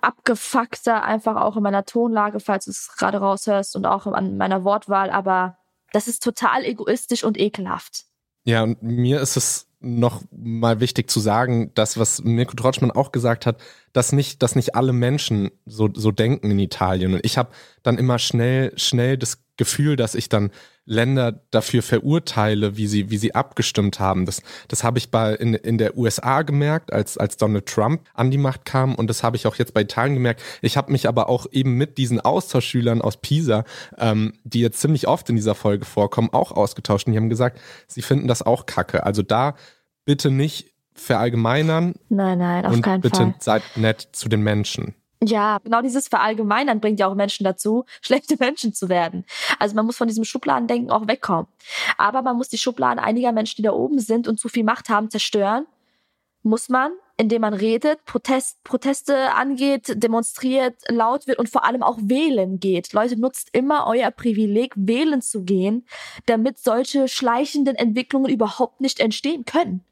abgefuckter, einfach auch in meiner Tonlage, falls du es gerade raushörst und auch an meiner Wortwahl, aber das ist total egoistisch und ekelhaft. Ja, und mir ist es noch mal wichtig zu sagen, das, was Mirko Trotschmann auch gesagt hat, dass nicht, dass nicht alle Menschen so, so denken in Italien. Und ich habe dann immer schnell, schnell das Gefühl, dass ich dann Länder dafür verurteile, wie sie, wie sie abgestimmt haben. Das, das habe ich bei in, in der USA gemerkt, als, als Donald Trump an die Macht kam. Und das habe ich auch jetzt bei Italien gemerkt. Ich habe mich aber auch eben mit diesen Austauschschülern aus Pisa, ähm, die jetzt ziemlich oft in dieser Folge vorkommen, auch ausgetauscht. Und die haben gesagt, sie finden das auch kacke. Also da bitte nicht verallgemeinern. Nein, nein, auf und keinen bitte Fall. Bitte seid nett zu den Menschen. Ja, genau dieses Verallgemeinern bringt ja auch Menschen dazu, schlechte Menschen zu werden. Also man muss von diesem Schubladendenken auch wegkommen. Aber man muss die Schubladen einiger Menschen, die da oben sind und zu viel Macht haben, zerstören. Muss man, indem man redet, Protest, Proteste angeht, demonstriert, laut wird und vor allem auch wählen geht. Leute, nutzt immer euer Privileg, wählen zu gehen, damit solche schleichenden Entwicklungen überhaupt nicht entstehen können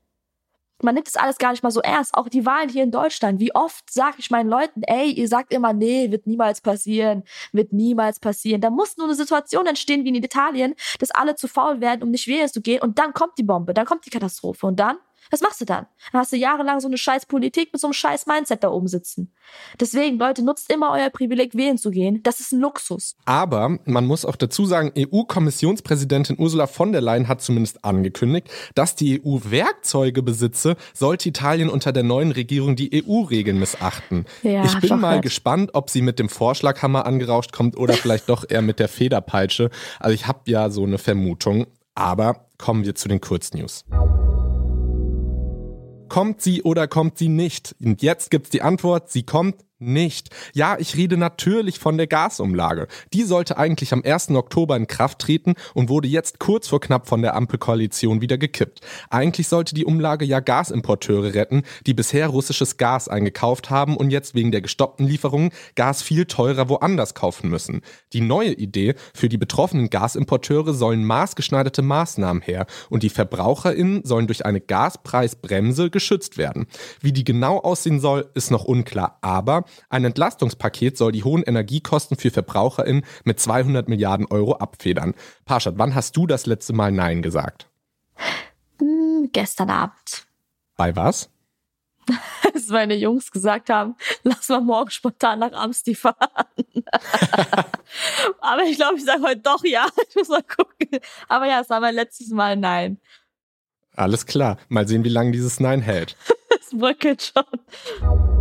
man nimmt das alles gar nicht mal so ernst. Auch die Wahlen hier in Deutschland. Wie oft sage ich meinen Leuten, ey, ihr sagt immer, nee, wird niemals passieren, wird niemals passieren. Da muss nur eine Situation entstehen wie in Italien, dass alle zu faul werden, um nicht wählen zu gehen. Und dann kommt die Bombe, dann kommt die Katastrophe. Und dann was machst du dann? Dann hast du jahrelang so eine scheiß Politik mit so einem scheiß Mindset da oben sitzen. Deswegen, Leute, nutzt immer euer Privileg, wählen zu gehen. Das ist ein Luxus. Aber man muss auch dazu sagen, EU-Kommissionspräsidentin Ursula von der Leyen hat zumindest angekündigt, dass die EU Werkzeuge besitze, sollte Italien unter der neuen Regierung die EU-Regeln missachten. Ja, ich bin mal gespannt, ob sie mit dem Vorschlaghammer angerauscht kommt oder vielleicht doch eher mit der Federpeitsche. Also ich habe ja so eine Vermutung. Aber kommen wir zu den Kurznews. Kommt sie oder kommt sie nicht? Und jetzt gibt's die Antwort, sie kommt nicht. Ja, ich rede natürlich von der Gasumlage. Die sollte eigentlich am 1. Oktober in Kraft treten und wurde jetzt kurz vor knapp von der Ampelkoalition wieder gekippt. Eigentlich sollte die Umlage ja Gasimporteure retten, die bisher russisches Gas eingekauft haben und jetzt wegen der gestoppten Lieferungen Gas viel teurer woanders kaufen müssen. Die neue Idee, für die betroffenen Gasimporteure sollen maßgeschneiderte Maßnahmen her und die VerbraucherInnen sollen durch eine Gaspreisbremse geschützt werden. Wie die genau aussehen soll, ist noch unklar, aber ein Entlastungspaket soll die hohen Energiekosten für VerbraucherInnen mit 200 Milliarden Euro abfedern. Parshad, wann hast du das letzte Mal Nein gesagt? Hm, gestern Abend. Bei was? Als meine Jungs gesagt haben, lass mal morgen spontan nach Amsti fahren. Aber ich glaube, ich sage heute doch ja. Ich muss mal gucken. Aber ja, es war mein letztes Mal Nein. Alles klar. Mal sehen, wie lange dieses Nein hält. Es bröckelt schon.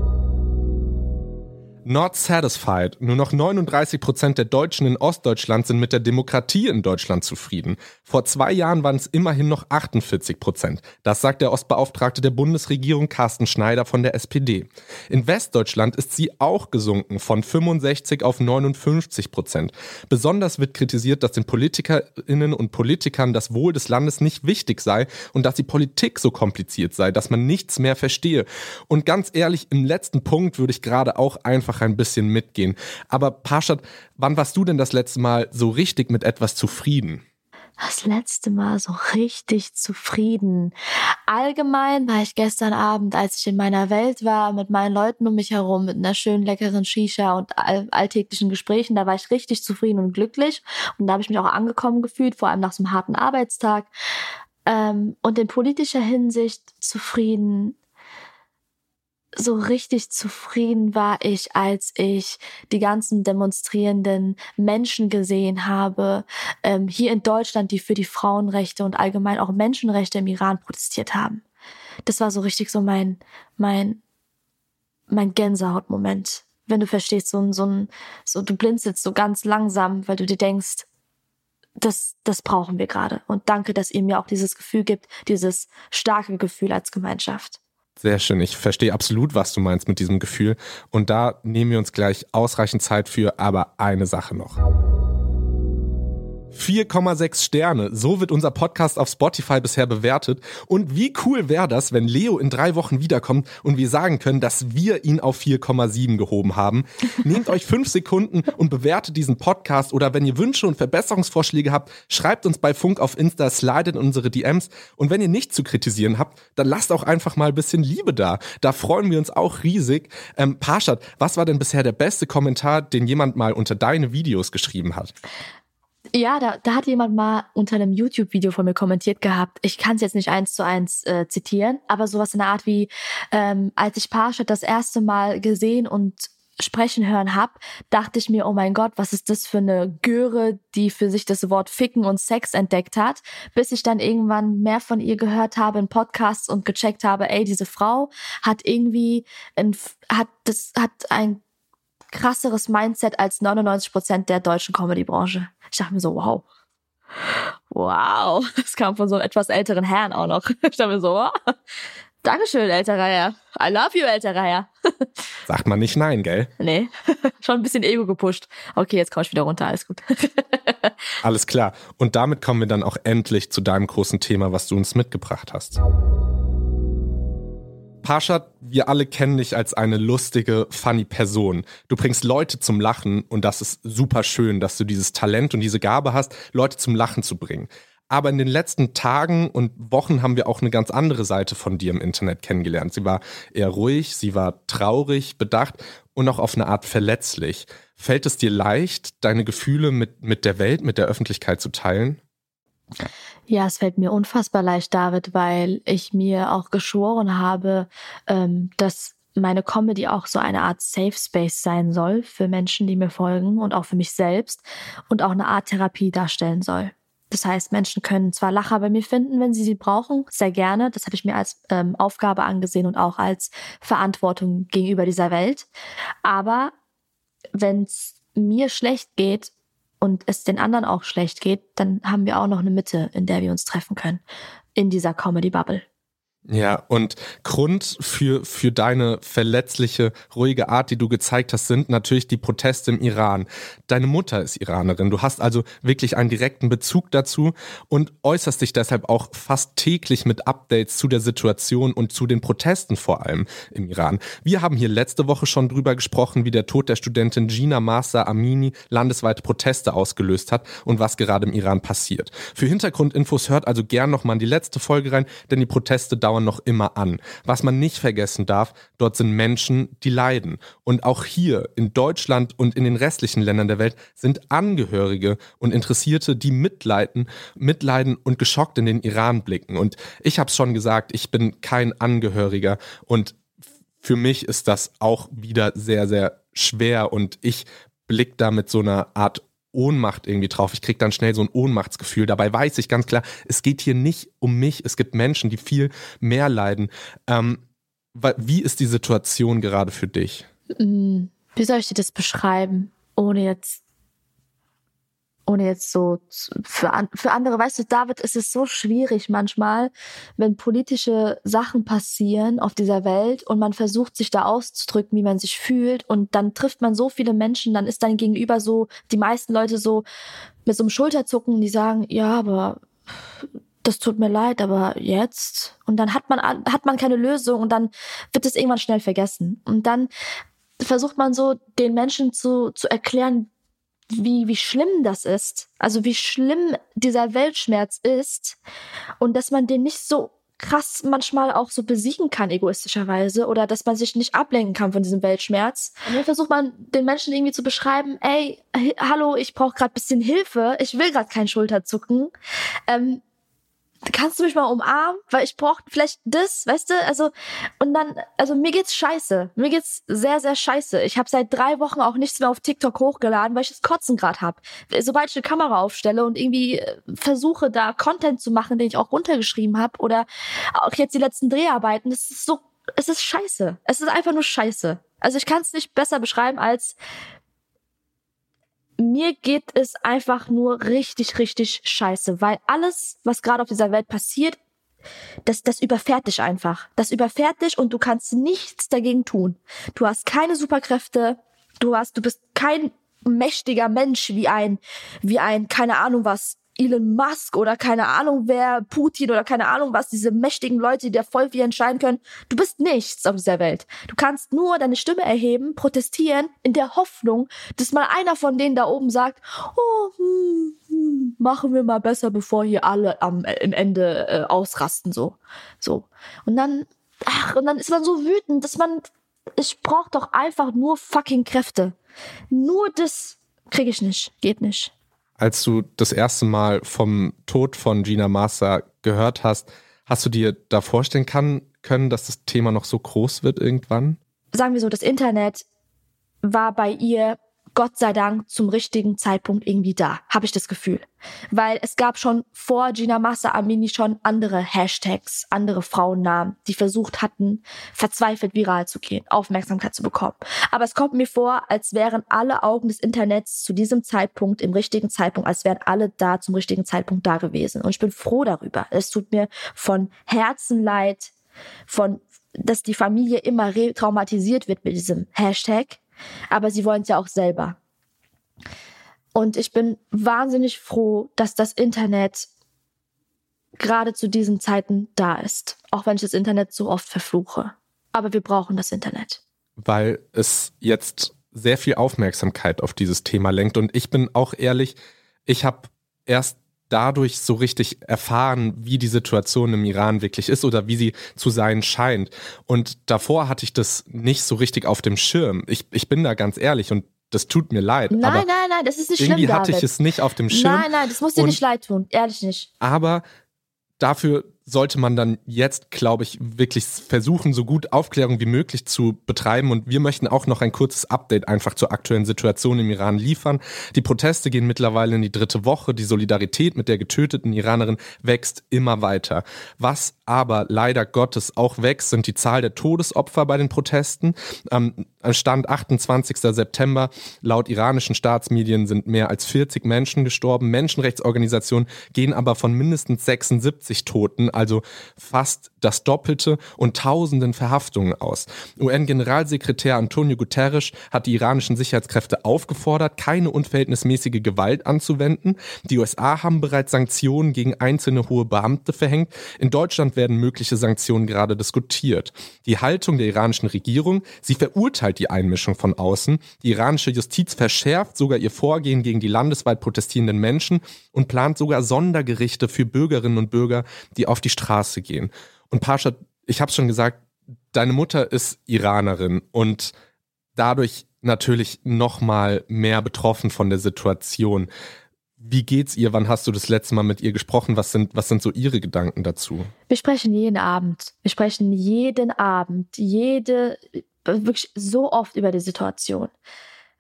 Not satisfied. Nur noch 39 Prozent der Deutschen in Ostdeutschland sind mit der Demokratie in Deutschland zufrieden. Vor zwei Jahren waren es immerhin noch 48 Prozent. Das sagt der Ostbeauftragte der Bundesregierung Carsten Schneider von der SPD. In Westdeutschland ist sie auch gesunken von 65 auf 59 Prozent. Besonders wird kritisiert, dass den PolitikerInnen und Politikern das Wohl des Landes nicht wichtig sei und dass die Politik so kompliziert sei, dass man nichts mehr verstehe. Und ganz ehrlich, im letzten Punkt würde ich gerade auch einfach einfach ein bisschen mitgehen. Aber Parshad, wann warst du denn das letzte Mal so richtig mit etwas zufrieden? Das letzte Mal so richtig zufrieden. Allgemein war ich gestern Abend, als ich in meiner Welt war, mit meinen Leuten um mich herum, mit einer schönen leckeren Shisha und all alltäglichen Gesprächen, da war ich richtig zufrieden und glücklich. Und da habe ich mich auch angekommen gefühlt, vor allem nach so einem harten Arbeitstag. Ähm, und in politischer Hinsicht zufrieden so richtig zufrieden war ich, als ich die ganzen demonstrierenden Menschen gesehen habe, ähm, hier in Deutschland, die für die Frauenrechte und allgemein auch Menschenrechte im Iran protestiert haben. Das war so richtig so mein, mein, mein Gänsehautmoment. Wenn du verstehst, so ein, so ein, so du blinzelst so ganz langsam, weil du dir denkst, das, das brauchen wir gerade. Und danke, dass ihr mir auch dieses Gefühl gibt, dieses starke Gefühl als Gemeinschaft. Sehr schön. Ich verstehe absolut, was du meinst mit diesem Gefühl. Und da nehmen wir uns gleich ausreichend Zeit für, aber eine Sache noch. 4,6 Sterne. So wird unser Podcast auf Spotify bisher bewertet. Und wie cool wäre das, wenn Leo in drei Wochen wiederkommt und wir sagen können, dass wir ihn auf 4,7 gehoben haben. Nehmt euch fünf Sekunden und bewertet diesen Podcast oder wenn ihr Wünsche und Verbesserungsvorschläge habt, schreibt uns bei Funk auf Insta, slidet in unsere DMs. Und wenn ihr nichts zu kritisieren habt, dann lasst auch einfach mal ein bisschen Liebe da. Da freuen wir uns auch riesig. Ähm, Parshad, was war denn bisher der beste Kommentar, den jemand mal unter deine Videos geschrieben hat? Ja, da, da hat jemand mal unter einem YouTube-Video von mir kommentiert gehabt. Ich kann es jetzt nicht eins zu eins äh, zitieren, aber sowas in der Art wie, ähm, als ich Parshad das erste Mal gesehen und sprechen hören hab, dachte ich mir, oh mein Gott, was ist das für eine Göre, die für sich das Wort Ficken und Sex entdeckt hat, bis ich dann irgendwann mehr von ihr gehört habe in Podcasts und gecheckt habe, ey, diese Frau hat irgendwie ein, hat das hat ein krasseres Mindset als 99 Prozent der deutschen Comedy-Branche. Ich dachte mir so, wow. Wow. Das kam von so einem etwas älteren Herrn auch noch. Ich dachte mir so, wow. Dankeschön, älterer Herr. I love you, älterer Herr. Sagt man nicht nein, gell? Nee. Schon ein bisschen Ego gepusht. Okay, jetzt komm ich wieder runter, alles gut. alles klar. Und damit kommen wir dann auch endlich zu deinem großen Thema, was du uns mitgebracht hast. Parshad, wir alle kennen dich als eine lustige, funny Person. Du bringst Leute zum Lachen und das ist super schön, dass du dieses Talent und diese Gabe hast, Leute zum Lachen zu bringen. Aber in den letzten Tagen und Wochen haben wir auch eine ganz andere Seite von dir im Internet kennengelernt. Sie war eher ruhig, sie war traurig, bedacht und auch auf eine Art verletzlich. Fällt es dir leicht, deine Gefühle mit, mit der Welt, mit der Öffentlichkeit zu teilen? Ja, es fällt mir unfassbar leicht, David, weil ich mir auch geschworen habe, ähm, dass meine Comedy auch so eine Art Safe Space sein soll für Menschen, die mir folgen und auch für mich selbst und auch eine Art Therapie darstellen soll. Das heißt, Menschen können zwar Lacher bei mir finden, wenn sie sie brauchen, sehr gerne. Das habe ich mir als ähm, Aufgabe angesehen und auch als Verantwortung gegenüber dieser Welt. Aber wenn es mir schlecht geht, und es den anderen auch schlecht geht, dann haben wir auch noch eine Mitte, in der wir uns treffen können. In dieser Comedy-Bubble. Ja, und Grund für, für deine verletzliche, ruhige Art, die du gezeigt hast, sind natürlich die Proteste im Iran. Deine Mutter ist Iranerin. Du hast also wirklich einen direkten Bezug dazu und äußerst dich deshalb auch fast täglich mit Updates zu der Situation und zu den Protesten vor allem im Iran. Wir haben hier letzte Woche schon drüber gesprochen, wie der Tod der Studentin Gina Masa Amini landesweite Proteste ausgelöst hat und was gerade im Iran passiert. Für Hintergrundinfos hört also gern nochmal in die letzte Folge rein, denn die Proteste dauern dauern noch immer an. Was man nicht vergessen darf, dort sind Menschen, die leiden. Und auch hier in Deutschland und in den restlichen Ländern der Welt sind Angehörige und Interessierte, die mitleiden, mitleiden und geschockt in den Iran blicken. Und ich habe es schon gesagt, ich bin kein Angehöriger und für mich ist das auch wieder sehr, sehr schwer und ich blick da mit so einer Art Ohnmacht irgendwie drauf. Ich kriege dann schnell so ein Ohnmachtsgefühl. Dabei weiß ich ganz klar, es geht hier nicht um mich. Es gibt Menschen, die viel mehr leiden. Ähm, wie ist die Situation gerade für dich? Mm, wie soll ich dir das beschreiben, ohne jetzt ohne jetzt so für, für andere, weißt du, David, ist es so schwierig manchmal, wenn politische Sachen passieren auf dieser Welt und man versucht sich da auszudrücken, wie man sich fühlt und dann trifft man so viele Menschen, dann ist dein Gegenüber so, die meisten Leute so mit so einem Schulterzucken, die sagen, ja, aber das tut mir leid, aber jetzt? Und dann hat man hat man keine Lösung und dann wird es irgendwann schnell vergessen. Und dann versucht man so den Menschen zu zu erklären, wie, wie schlimm das ist, also wie schlimm dieser Weltschmerz ist und dass man den nicht so krass manchmal auch so besiegen kann, egoistischerweise, oder dass man sich nicht ablenken kann von diesem Weltschmerz. Und dann versucht man den Menschen irgendwie zu beschreiben, ey, hallo, ich brauche gerade bisschen Hilfe, ich will gerade kein Schulterzucken. Ähm, kannst du mich mal umarmen? Weil ich brauche vielleicht das, weißt du? Also, und dann, also mir geht's scheiße. Mir geht's sehr, sehr scheiße. Ich habe seit drei Wochen auch nichts mehr auf TikTok hochgeladen, weil ich das Kotzen gerade hab. Sobald ich eine Kamera aufstelle und irgendwie äh, versuche, da Content zu machen, den ich auch runtergeschrieben habe, oder auch jetzt die letzten Dreharbeiten, das ist so, es ist scheiße. Es ist einfach nur scheiße. Also ich kann es nicht besser beschreiben als mir geht es einfach nur richtig, richtig scheiße, weil alles, was gerade auf dieser Welt passiert, das, das überfährt dich einfach. Das überfährt dich und du kannst nichts dagegen tun. Du hast keine Superkräfte, du hast, du bist kein mächtiger Mensch wie ein, wie ein, keine Ahnung was, Elon Musk oder keine Ahnung wer, Putin oder keine Ahnung was, diese mächtigen Leute, die da voll viel entscheiden können. Du bist nichts auf dieser Welt. Du kannst nur deine Stimme erheben, protestieren, in der Hoffnung, dass mal einer von denen da oben sagt, oh, hm, hm, machen wir mal besser, bevor hier alle am äh, im Ende äh, ausrasten, so. So. Und dann, ach, und dann ist man so wütend, dass man, ich brauch doch einfach nur fucking Kräfte. Nur das kriege ich nicht. Geht nicht als du das erste Mal vom Tod von Gina Massa gehört hast, hast du dir da vorstellen kann, können, dass das Thema noch so groß wird irgendwann? Sagen wir so, das Internet war bei ihr Gott sei Dank zum richtigen Zeitpunkt irgendwie da, habe ich das Gefühl. Weil es gab schon vor Gina Massa Amini schon andere Hashtags, andere Frauennamen, die versucht hatten, verzweifelt viral zu gehen, Aufmerksamkeit zu bekommen. Aber es kommt mir vor, als wären alle Augen des Internets zu diesem Zeitpunkt, im richtigen Zeitpunkt, als wären alle da zum richtigen Zeitpunkt da gewesen. Und ich bin froh darüber. Es tut mir von Herzen leid, von, dass die Familie immer retraumatisiert wird mit diesem Hashtag aber sie wollen es ja auch selber. Und ich bin wahnsinnig froh, dass das Internet gerade zu diesen Zeiten da ist. Auch wenn ich das Internet so oft verfluche. Aber wir brauchen das Internet. Weil es jetzt sehr viel Aufmerksamkeit auf dieses Thema lenkt. Und ich bin auch ehrlich, ich habe erst dadurch so richtig erfahren, wie die Situation im Iran wirklich ist oder wie sie zu sein scheint. Und davor hatte ich das nicht so richtig auf dem Schirm. Ich, ich bin da ganz ehrlich und das tut mir leid. Nein, nein, nein, das ist nicht irgendwie schlimm. Irgendwie hatte ich es nicht auf dem Schirm. Nein, nein, das muss dir nicht leid tun. Ehrlich nicht. Aber dafür sollte man dann jetzt, glaube ich, wirklich versuchen, so gut Aufklärung wie möglich zu betreiben. Und wir möchten auch noch ein kurzes Update einfach zur aktuellen Situation im Iran liefern. Die Proteste gehen mittlerweile in die dritte Woche. Die Solidarität mit der getöteten Iranerin wächst immer weiter. Was aber leider Gottes auch wächst, sind die Zahl der Todesopfer bei den Protesten. Am Stand 28. September laut iranischen Staatsmedien sind mehr als 40 Menschen gestorben. Menschenrechtsorganisationen gehen aber von mindestens 76 Toten, also fast das Doppelte und tausenden Verhaftungen aus. UN-Generalsekretär Antonio Guterres hat die iranischen Sicherheitskräfte aufgefordert, keine unverhältnismäßige Gewalt anzuwenden. Die USA haben bereits Sanktionen gegen einzelne hohe Beamte verhängt. In Deutschland werden mögliche Sanktionen gerade diskutiert. Die Haltung der iranischen Regierung, sie verurteilt die Einmischung von außen. Die iranische Justiz verschärft sogar ihr Vorgehen gegen die landesweit protestierenden Menschen und plant sogar Sondergerichte für Bürgerinnen und Bürger, die auf die Straße gehen. Und Pascha, ich habe schon gesagt, deine Mutter ist Iranerin und dadurch natürlich noch mal mehr betroffen von der Situation. Wie geht's ihr? Wann hast du das letzte Mal mit ihr gesprochen? Was sind, was sind so ihre Gedanken dazu? Wir sprechen jeden Abend. Wir sprechen jeden Abend, jede, wirklich so oft über die Situation.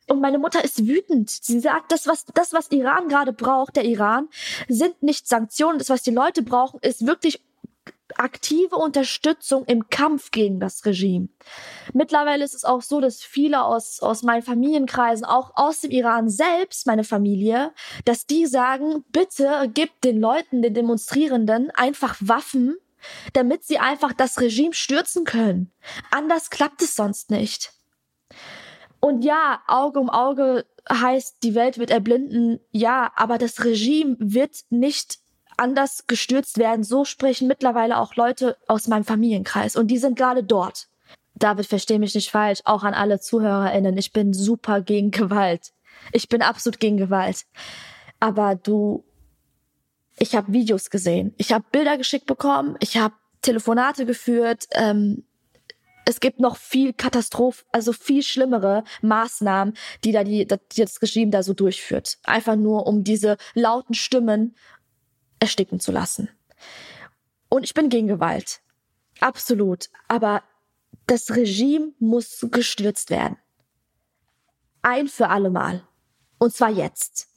Und meine Mutter ist wütend. Sie sagt, das, was, das, was Iran gerade braucht, der Iran, sind nicht Sanktionen. Das, was die Leute brauchen, ist wirklich aktive Unterstützung im Kampf gegen das Regime. Mittlerweile ist es auch so, dass viele aus, aus meinen Familienkreisen, auch aus dem Iran selbst, meine Familie, dass die sagen, bitte gib den Leuten, den Demonstrierenden einfach Waffen, damit sie einfach das Regime stürzen können. Anders klappt es sonst nicht. Und ja, Auge um Auge heißt, die Welt wird erblinden. Ja, aber das Regime wird nicht anders gestürzt werden. So sprechen mittlerweile auch Leute aus meinem Familienkreis und die sind gerade dort. David, versteh mich nicht falsch, auch an alle ZuhörerInnen. Ich bin super gegen Gewalt. Ich bin absolut gegen Gewalt. Aber du, ich habe Videos gesehen, ich habe Bilder geschickt bekommen, ich habe Telefonate geführt. Ähm, es gibt noch viel Katastroph, also viel schlimmere Maßnahmen, die da die, die das Regime da so durchführt. Einfach nur, um diese lauten Stimmen ersticken zu lassen. Und ich bin gegen Gewalt. Absolut. Aber das Regime muss gestürzt werden. Ein für alle Mal. Und zwar jetzt.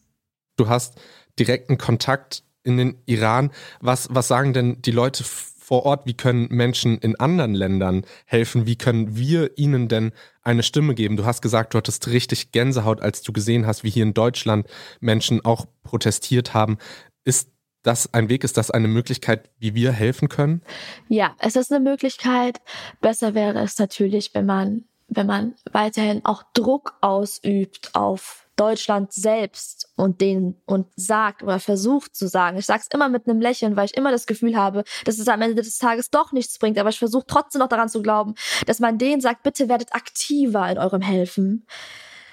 Du hast direkten Kontakt in den Iran. Was, was sagen denn die Leute vor Ort? Wie können Menschen in anderen Ländern helfen? Wie können wir ihnen denn eine Stimme geben? Du hast gesagt, du hattest richtig Gänsehaut, als du gesehen hast, wie hier in Deutschland Menschen auch protestiert haben. Ist das ein Weg? Ist das eine Möglichkeit, wie wir helfen können? Ja, es ist eine Möglichkeit. Besser wäre es natürlich, wenn man, wenn man weiterhin auch Druck ausübt auf Deutschland selbst und den und sagt oder versucht zu sagen. Ich sage es immer mit einem Lächeln, weil ich immer das Gefühl habe, dass es am Ende des Tages doch nichts bringt. Aber ich versuche trotzdem noch daran zu glauben, dass man denen sagt, bitte werdet aktiver in eurem Helfen.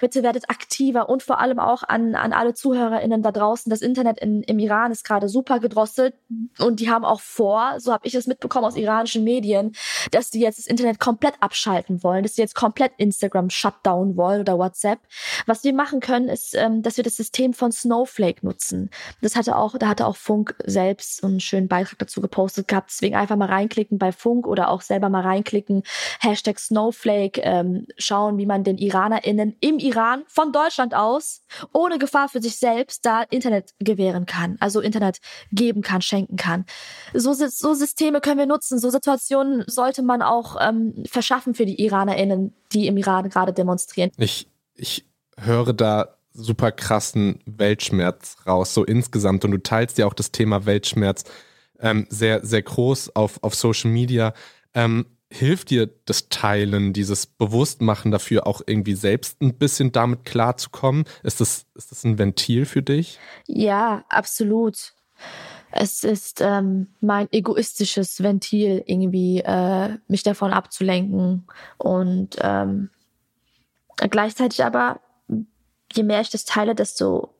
Bitte werdet aktiver und vor allem auch an, an alle ZuhörerInnen da draußen. Das Internet in, im Iran ist gerade super gedrosselt und die haben auch vor, so habe ich es mitbekommen aus iranischen Medien, dass die jetzt das Internet komplett abschalten wollen, dass sie jetzt komplett Instagram shutdown wollen oder WhatsApp. Was wir machen können, ist, ähm, dass wir das System von Snowflake nutzen. Das hatte auch, da hatte auch Funk selbst einen schönen Beitrag dazu gepostet gehabt. Deswegen einfach mal reinklicken bei Funk oder auch selber mal reinklicken. Hashtag Snowflake, ähm, schauen, wie man den IranerInnen im Iran Iran von Deutschland aus ohne Gefahr für sich selbst da Internet gewähren kann, also Internet geben kann, schenken kann. So, so Systeme können wir nutzen, so Situationen sollte man auch ähm, verschaffen für die IranerInnen, die im Iran gerade demonstrieren. Ich, ich höre da super krassen Weltschmerz raus, so insgesamt. Und du teilst ja auch das Thema Weltschmerz ähm, sehr, sehr groß auf, auf Social Media. Ähm, hilft dir das Teilen, dieses Bewusstmachen dafür auch irgendwie selbst ein bisschen damit klarzukommen? Ist das, ist das ein Ventil für dich? Ja, absolut. Es ist ähm, mein egoistisches Ventil, irgendwie äh, mich davon abzulenken. Und ähm, gleichzeitig aber, je mehr ich das teile, desto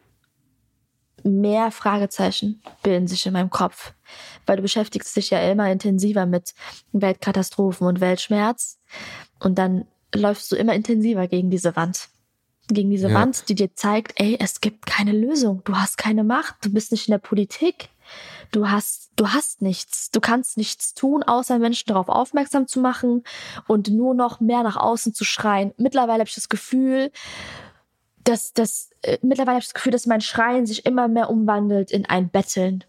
mehr Fragezeichen bilden sich in meinem Kopf, weil du beschäftigst dich ja immer intensiver mit Weltkatastrophen und Weltschmerz und dann läufst du immer intensiver gegen diese Wand. Gegen diese ja. Wand, die dir zeigt, ey, es gibt keine Lösung. Du hast keine Macht. Du bist nicht in der Politik. Du hast, du hast nichts. Du kannst nichts tun, außer Menschen darauf aufmerksam zu machen und nur noch mehr nach außen zu schreien. Mittlerweile habe ich das Gefühl, dass das äh, mittlerweile habe ich das Gefühl, dass mein Schreien sich immer mehr umwandelt in ein Betteln,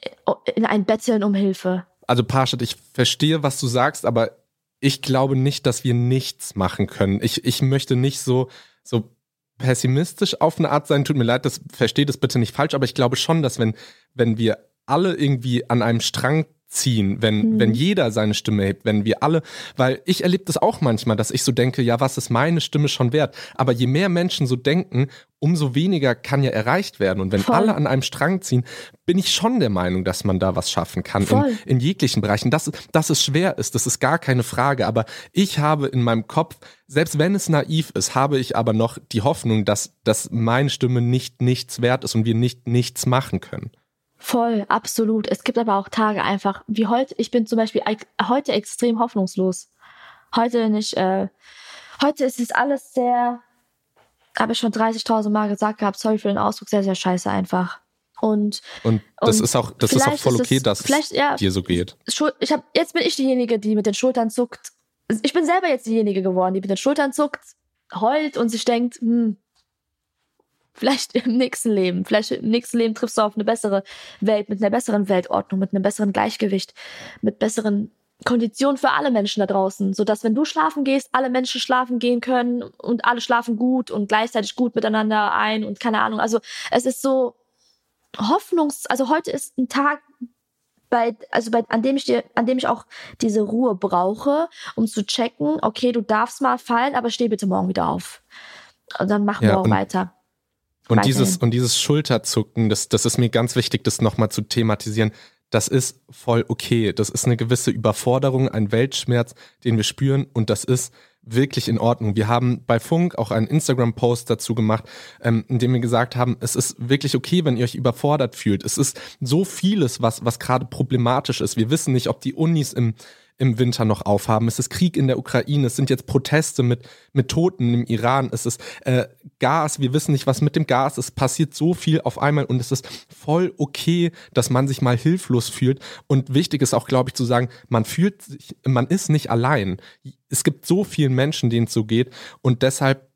äh, in ein Betteln um Hilfe. Also Parshad, ich verstehe, was du sagst, aber ich glaube nicht, dass wir nichts machen können. Ich, ich möchte nicht so, so pessimistisch auf eine Art sein. Tut mir leid, das versteht es bitte nicht falsch, aber ich glaube schon, dass wenn, wenn wir alle irgendwie an einem Strang ziehen, wenn, mhm. wenn jeder seine Stimme hebt, wenn wir alle, weil ich erlebe das auch manchmal, dass ich so denke, ja, was ist meine Stimme schon wert? Aber je mehr Menschen so denken, umso weniger kann ja erreicht werden. Und wenn Voll. alle an einem Strang ziehen, bin ich schon der Meinung, dass man da was schaffen kann in, in, jeglichen Bereichen. Dass, dass es schwer ist, das ist gar keine Frage. Aber ich habe in meinem Kopf, selbst wenn es naiv ist, habe ich aber noch die Hoffnung, dass, dass meine Stimme nicht nichts wert ist und wir nicht nichts machen können. Voll, absolut. Es gibt aber auch Tage einfach, wie heute, ich bin zum Beispiel heute extrem hoffnungslos. Heute nicht, äh, heute ist es alles sehr, habe ich schon 30.000 Mal gesagt gehabt, sorry für den Ausdruck, sehr, sehr scheiße einfach. Und, und das und ist auch, das ist auch voll okay, dass es ja, dir so geht. Ich hab, jetzt bin ich diejenige, die mit den Schultern zuckt. Ich bin selber jetzt diejenige geworden, die mit den Schultern zuckt, heult und sich denkt, hm, Vielleicht im nächsten Leben. Vielleicht im nächsten Leben triffst du auf eine bessere Welt, mit einer besseren Weltordnung, mit einem besseren Gleichgewicht, mit besseren Konditionen für alle Menschen da draußen, sodass wenn du schlafen gehst, alle Menschen schlafen gehen können und alle schlafen gut und gleichzeitig gut miteinander ein und keine Ahnung. Also es ist so hoffnungs, also heute ist ein Tag, bei, also bei, an dem ich dir, an dem ich auch diese Ruhe brauche, um zu checken, okay, du darfst mal fallen, aber steh bitte morgen wieder auf. Und dann machen ja, wir auch weiter. Und dieses, und dieses Schulterzucken, das, das ist mir ganz wichtig, das nochmal zu thematisieren. Das ist voll okay. Das ist eine gewisse Überforderung, ein Weltschmerz, den wir spüren. Und das ist wirklich in Ordnung. Wir haben bei Funk auch einen Instagram-Post dazu gemacht, ähm, in dem wir gesagt haben, es ist wirklich okay, wenn ihr euch überfordert fühlt. Es ist so vieles, was, was gerade problematisch ist. Wir wissen nicht, ob die Unis im im Winter noch aufhaben. Es ist Krieg in der Ukraine, es sind jetzt Proteste mit, mit Toten im Iran, es ist äh, Gas, wir wissen nicht, was mit dem Gas ist. Es passiert so viel auf einmal und es ist voll okay, dass man sich mal hilflos fühlt. Und wichtig ist auch, glaube ich, zu sagen, man fühlt sich, man ist nicht allein. Es gibt so vielen Menschen, denen es so geht und deshalb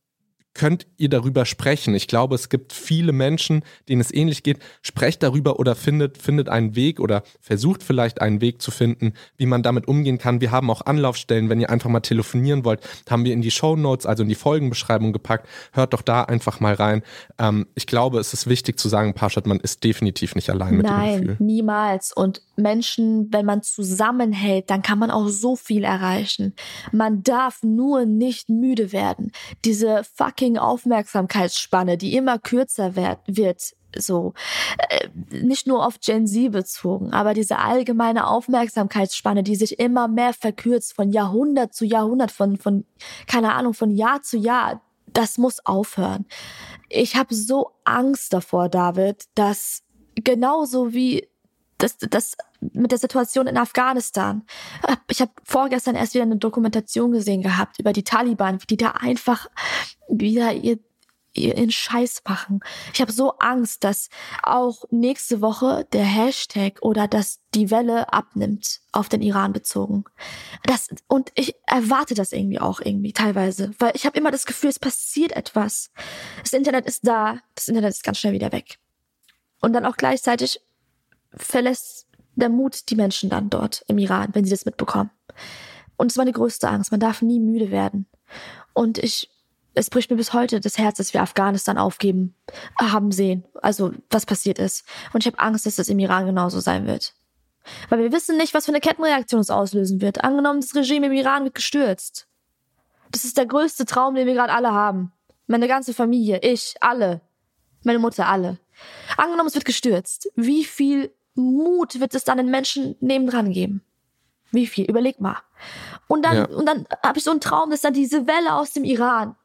könnt ihr darüber sprechen. Ich glaube, es gibt viele Menschen, denen es ähnlich geht. Sprecht darüber oder findet, findet einen Weg oder versucht vielleicht einen Weg zu finden, wie man damit umgehen kann. Wir haben auch Anlaufstellen, wenn ihr einfach mal telefonieren wollt, haben wir in die Show Notes, also in die Folgenbeschreibung gepackt. Hört doch da einfach mal rein. Ähm, ich glaube, es ist wichtig zu sagen, Parshad, man ist definitiv nicht allein mit Nein, dem Gefühl. Nein, niemals. Und Menschen, wenn man zusammenhält, dann kann man auch so viel erreichen. Man darf nur nicht müde werden. Diese fucking Aufmerksamkeitsspanne, die immer kürzer wird, wird so äh, nicht nur auf Gen Z bezogen, aber diese allgemeine Aufmerksamkeitsspanne, die sich immer mehr verkürzt von Jahrhundert zu Jahrhundert, von von keine Ahnung von Jahr zu Jahr, das muss aufhören. Ich habe so Angst davor, David, dass genauso wie das, das mit der Situation in Afghanistan. Ich habe vorgestern erst wieder eine Dokumentation gesehen gehabt über die Taliban, wie die da einfach wieder ihr ihren Scheiß machen. Ich habe so Angst, dass auch nächste Woche der Hashtag oder dass die Welle abnimmt auf den Iran bezogen. Das und ich erwarte das irgendwie auch irgendwie teilweise, weil ich habe immer das Gefühl, es passiert etwas. Das Internet ist da, das Internet ist ganz schnell wieder weg. Und dann auch gleichzeitig verlässt der Mut die Menschen dann dort im Iran, wenn sie das mitbekommen. Und es war die größte Angst. Man darf nie müde werden. Und ich, es bricht mir bis heute das Herz, dass wir Afghanistan aufgeben haben sehen. Also, was passiert ist. Und ich habe Angst, dass das im Iran genauso sein wird. Weil wir wissen nicht, was für eine Kettenreaktion es auslösen wird. Angenommen, das Regime im Iran wird gestürzt. Das ist der größte Traum, den wir gerade alle haben. Meine ganze Familie, ich, alle. Meine Mutter, alle. Angenommen, es wird gestürzt. Wie viel Mut wird es dann den Menschen nebendran geben? Wie viel? Überleg mal. Und dann, ja. und dann habe ich so einen Traum, dass dann diese Welle aus dem Iran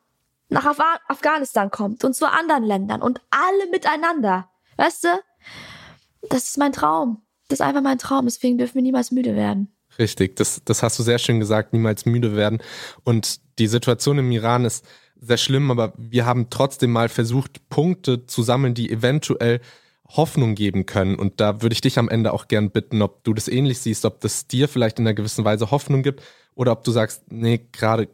nach Af Afghanistan kommt und zu anderen Ländern und alle miteinander. Weißt du? Das ist mein Traum. Das ist einfach mein Traum. Deswegen dürfen wir niemals müde werden. Richtig, das, das hast du sehr schön gesagt, niemals müde werden. Und die Situation im Iran ist sehr schlimm, aber wir haben trotzdem mal versucht, Punkte zu sammeln, die eventuell Hoffnung geben können. Und da würde ich dich am Ende auch gern bitten, ob du das ähnlich siehst, ob das dir vielleicht in einer gewissen Weise Hoffnung gibt oder ob du sagst, nee, gerade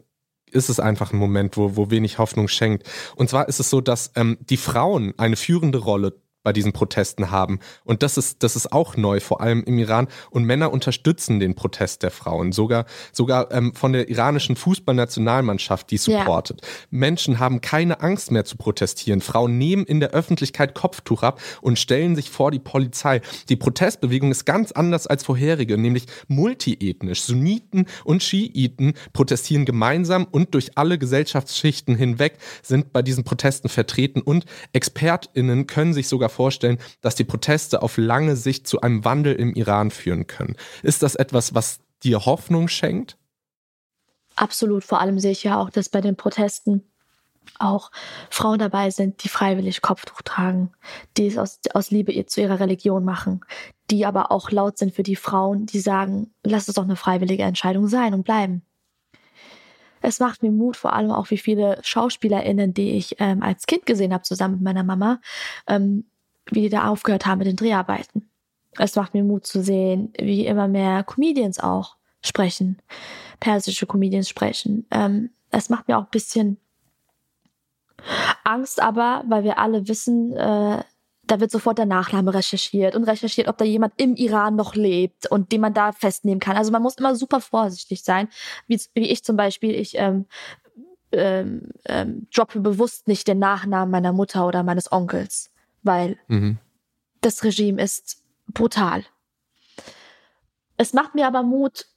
ist es einfach ein Moment, wo, wo wenig Hoffnung schenkt. Und zwar ist es so, dass ähm, die Frauen eine führende Rolle bei diesen Protesten haben. Und das ist, das ist auch neu, vor allem im Iran. Und Männer unterstützen den Protest der Frauen, sogar, sogar ähm, von der iranischen Fußballnationalmannschaft, die supportet. Ja. Menschen haben keine Angst mehr zu protestieren. Frauen nehmen in der Öffentlichkeit Kopftuch ab und stellen sich vor die Polizei. Die Protestbewegung ist ganz anders als vorherige, nämlich multiethnisch. Sunniten und Schiiten protestieren gemeinsam und durch alle Gesellschaftsschichten hinweg sind bei diesen Protesten vertreten und ExpertInnen können sich sogar vorstellen, dass die Proteste auf lange Sicht zu einem Wandel im Iran führen können. Ist das etwas, was dir Hoffnung schenkt? Absolut. Vor allem sehe ich ja auch, dass bei den Protesten auch Frauen dabei sind, die freiwillig Kopftuch tragen, die es aus, aus Liebe zu ihrer Religion machen, die aber auch laut sind für die Frauen, die sagen, lass es doch eine freiwillige Entscheidung sein und bleiben. Es macht mir Mut, vor allem auch wie viele SchauspielerInnen, die ich ähm, als Kind gesehen habe, zusammen mit meiner Mama, ähm, wie die da aufgehört haben mit den Dreharbeiten. Es macht mir Mut zu sehen, wie immer mehr Comedians auch sprechen, persische Comedians sprechen. Ähm, es macht mir auch ein bisschen Angst, aber weil wir alle wissen, äh, da wird sofort der Nachname recherchiert und recherchiert, ob da jemand im Iran noch lebt und den man da festnehmen kann. Also man muss immer super vorsichtig sein, wie, wie ich zum Beispiel. Ich ähm, ähm, ähm, droppe bewusst nicht den Nachnamen meiner Mutter oder meines Onkels weil mhm. das Regime ist brutal. Es macht mir aber Mut,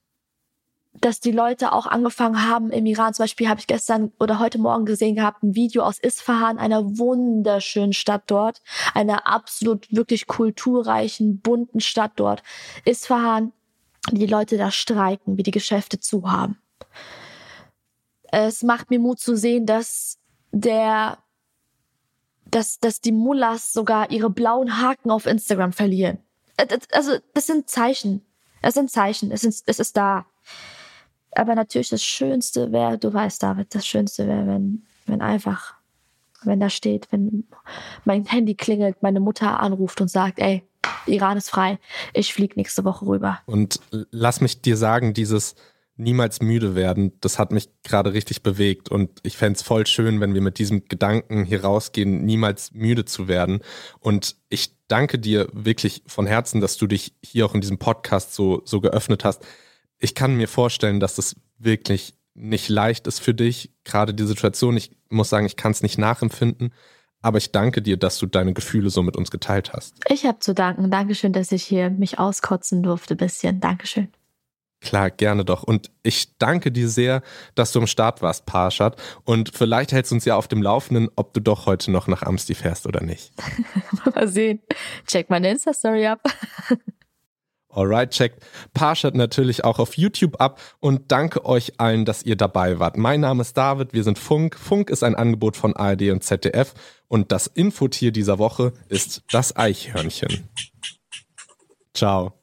dass die Leute auch angefangen haben im Iran. Zum Beispiel habe ich gestern oder heute Morgen gesehen gehabt, ein Video aus Isfahan, einer wunderschönen Stadt dort, einer absolut wirklich kulturreichen, bunten Stadt dort. Isfahan, die Leute da streiken, wie die Geschäfte zu haben. Es macht mir Mut zu sehen, dass der dass, dass die Mullahs sogar ihre blauen Haken auf Instagram verlieren. Also, das sind Zeichen. Das sind Zeichen. Es ist, es ist da. Aber natürlich das Schönste wäre, du weißt, David, das Schönste wäre, wenn, wenn einfach, wenn da steht, wenn mein Handy klingelt, meine Mutter anruft und sagt, ey, Iran ist frei, ich fliege nächste Woche rüber. Und lass mich dir sagen, dieses, niemals müde werden, das hat mich gerade richtig bewegt. Und ich fände es voll schön, wenn wir mit diesem Gedanken hier rausgehen, niemals müde zu werden. Und ich danke dir wirklich von Herzen, dass du dich hier auch in diesem Podcast so, so geöffnet hast. Ich kann mir vorstellen, dass das wirklich nicht leicht ist für dich, gerade die Situation. Ich muss sagen, ich kann es nicht nachempfinden. Aber ich danke dir, dass du deine Gefühle so mit uns geteilt hast. Ich habe zu danken. Dankeschön, dass ich hier mich auskotzen durfte bisschen. Dankeschön. Klar, gerne doch. Und ich danke dir sehr, dass du am Start warst, Parshad. Und vielleicht hältst du uns ja auf dem Laufenden, ob du doch heute noch nach Amsti fährst oder nicht. Mal sehen. Check meine Insta-Story ab. Alright, checkt Parshad natürlich auch auf YouTube ab und danke euch allen, dass ihr dabei wart. Mein Name ist David, wir sind Funk. Funk ist ein Angebot von ARD und ZDF und das Infotier dieser Woche ist das Eichhörnchen. Ciao.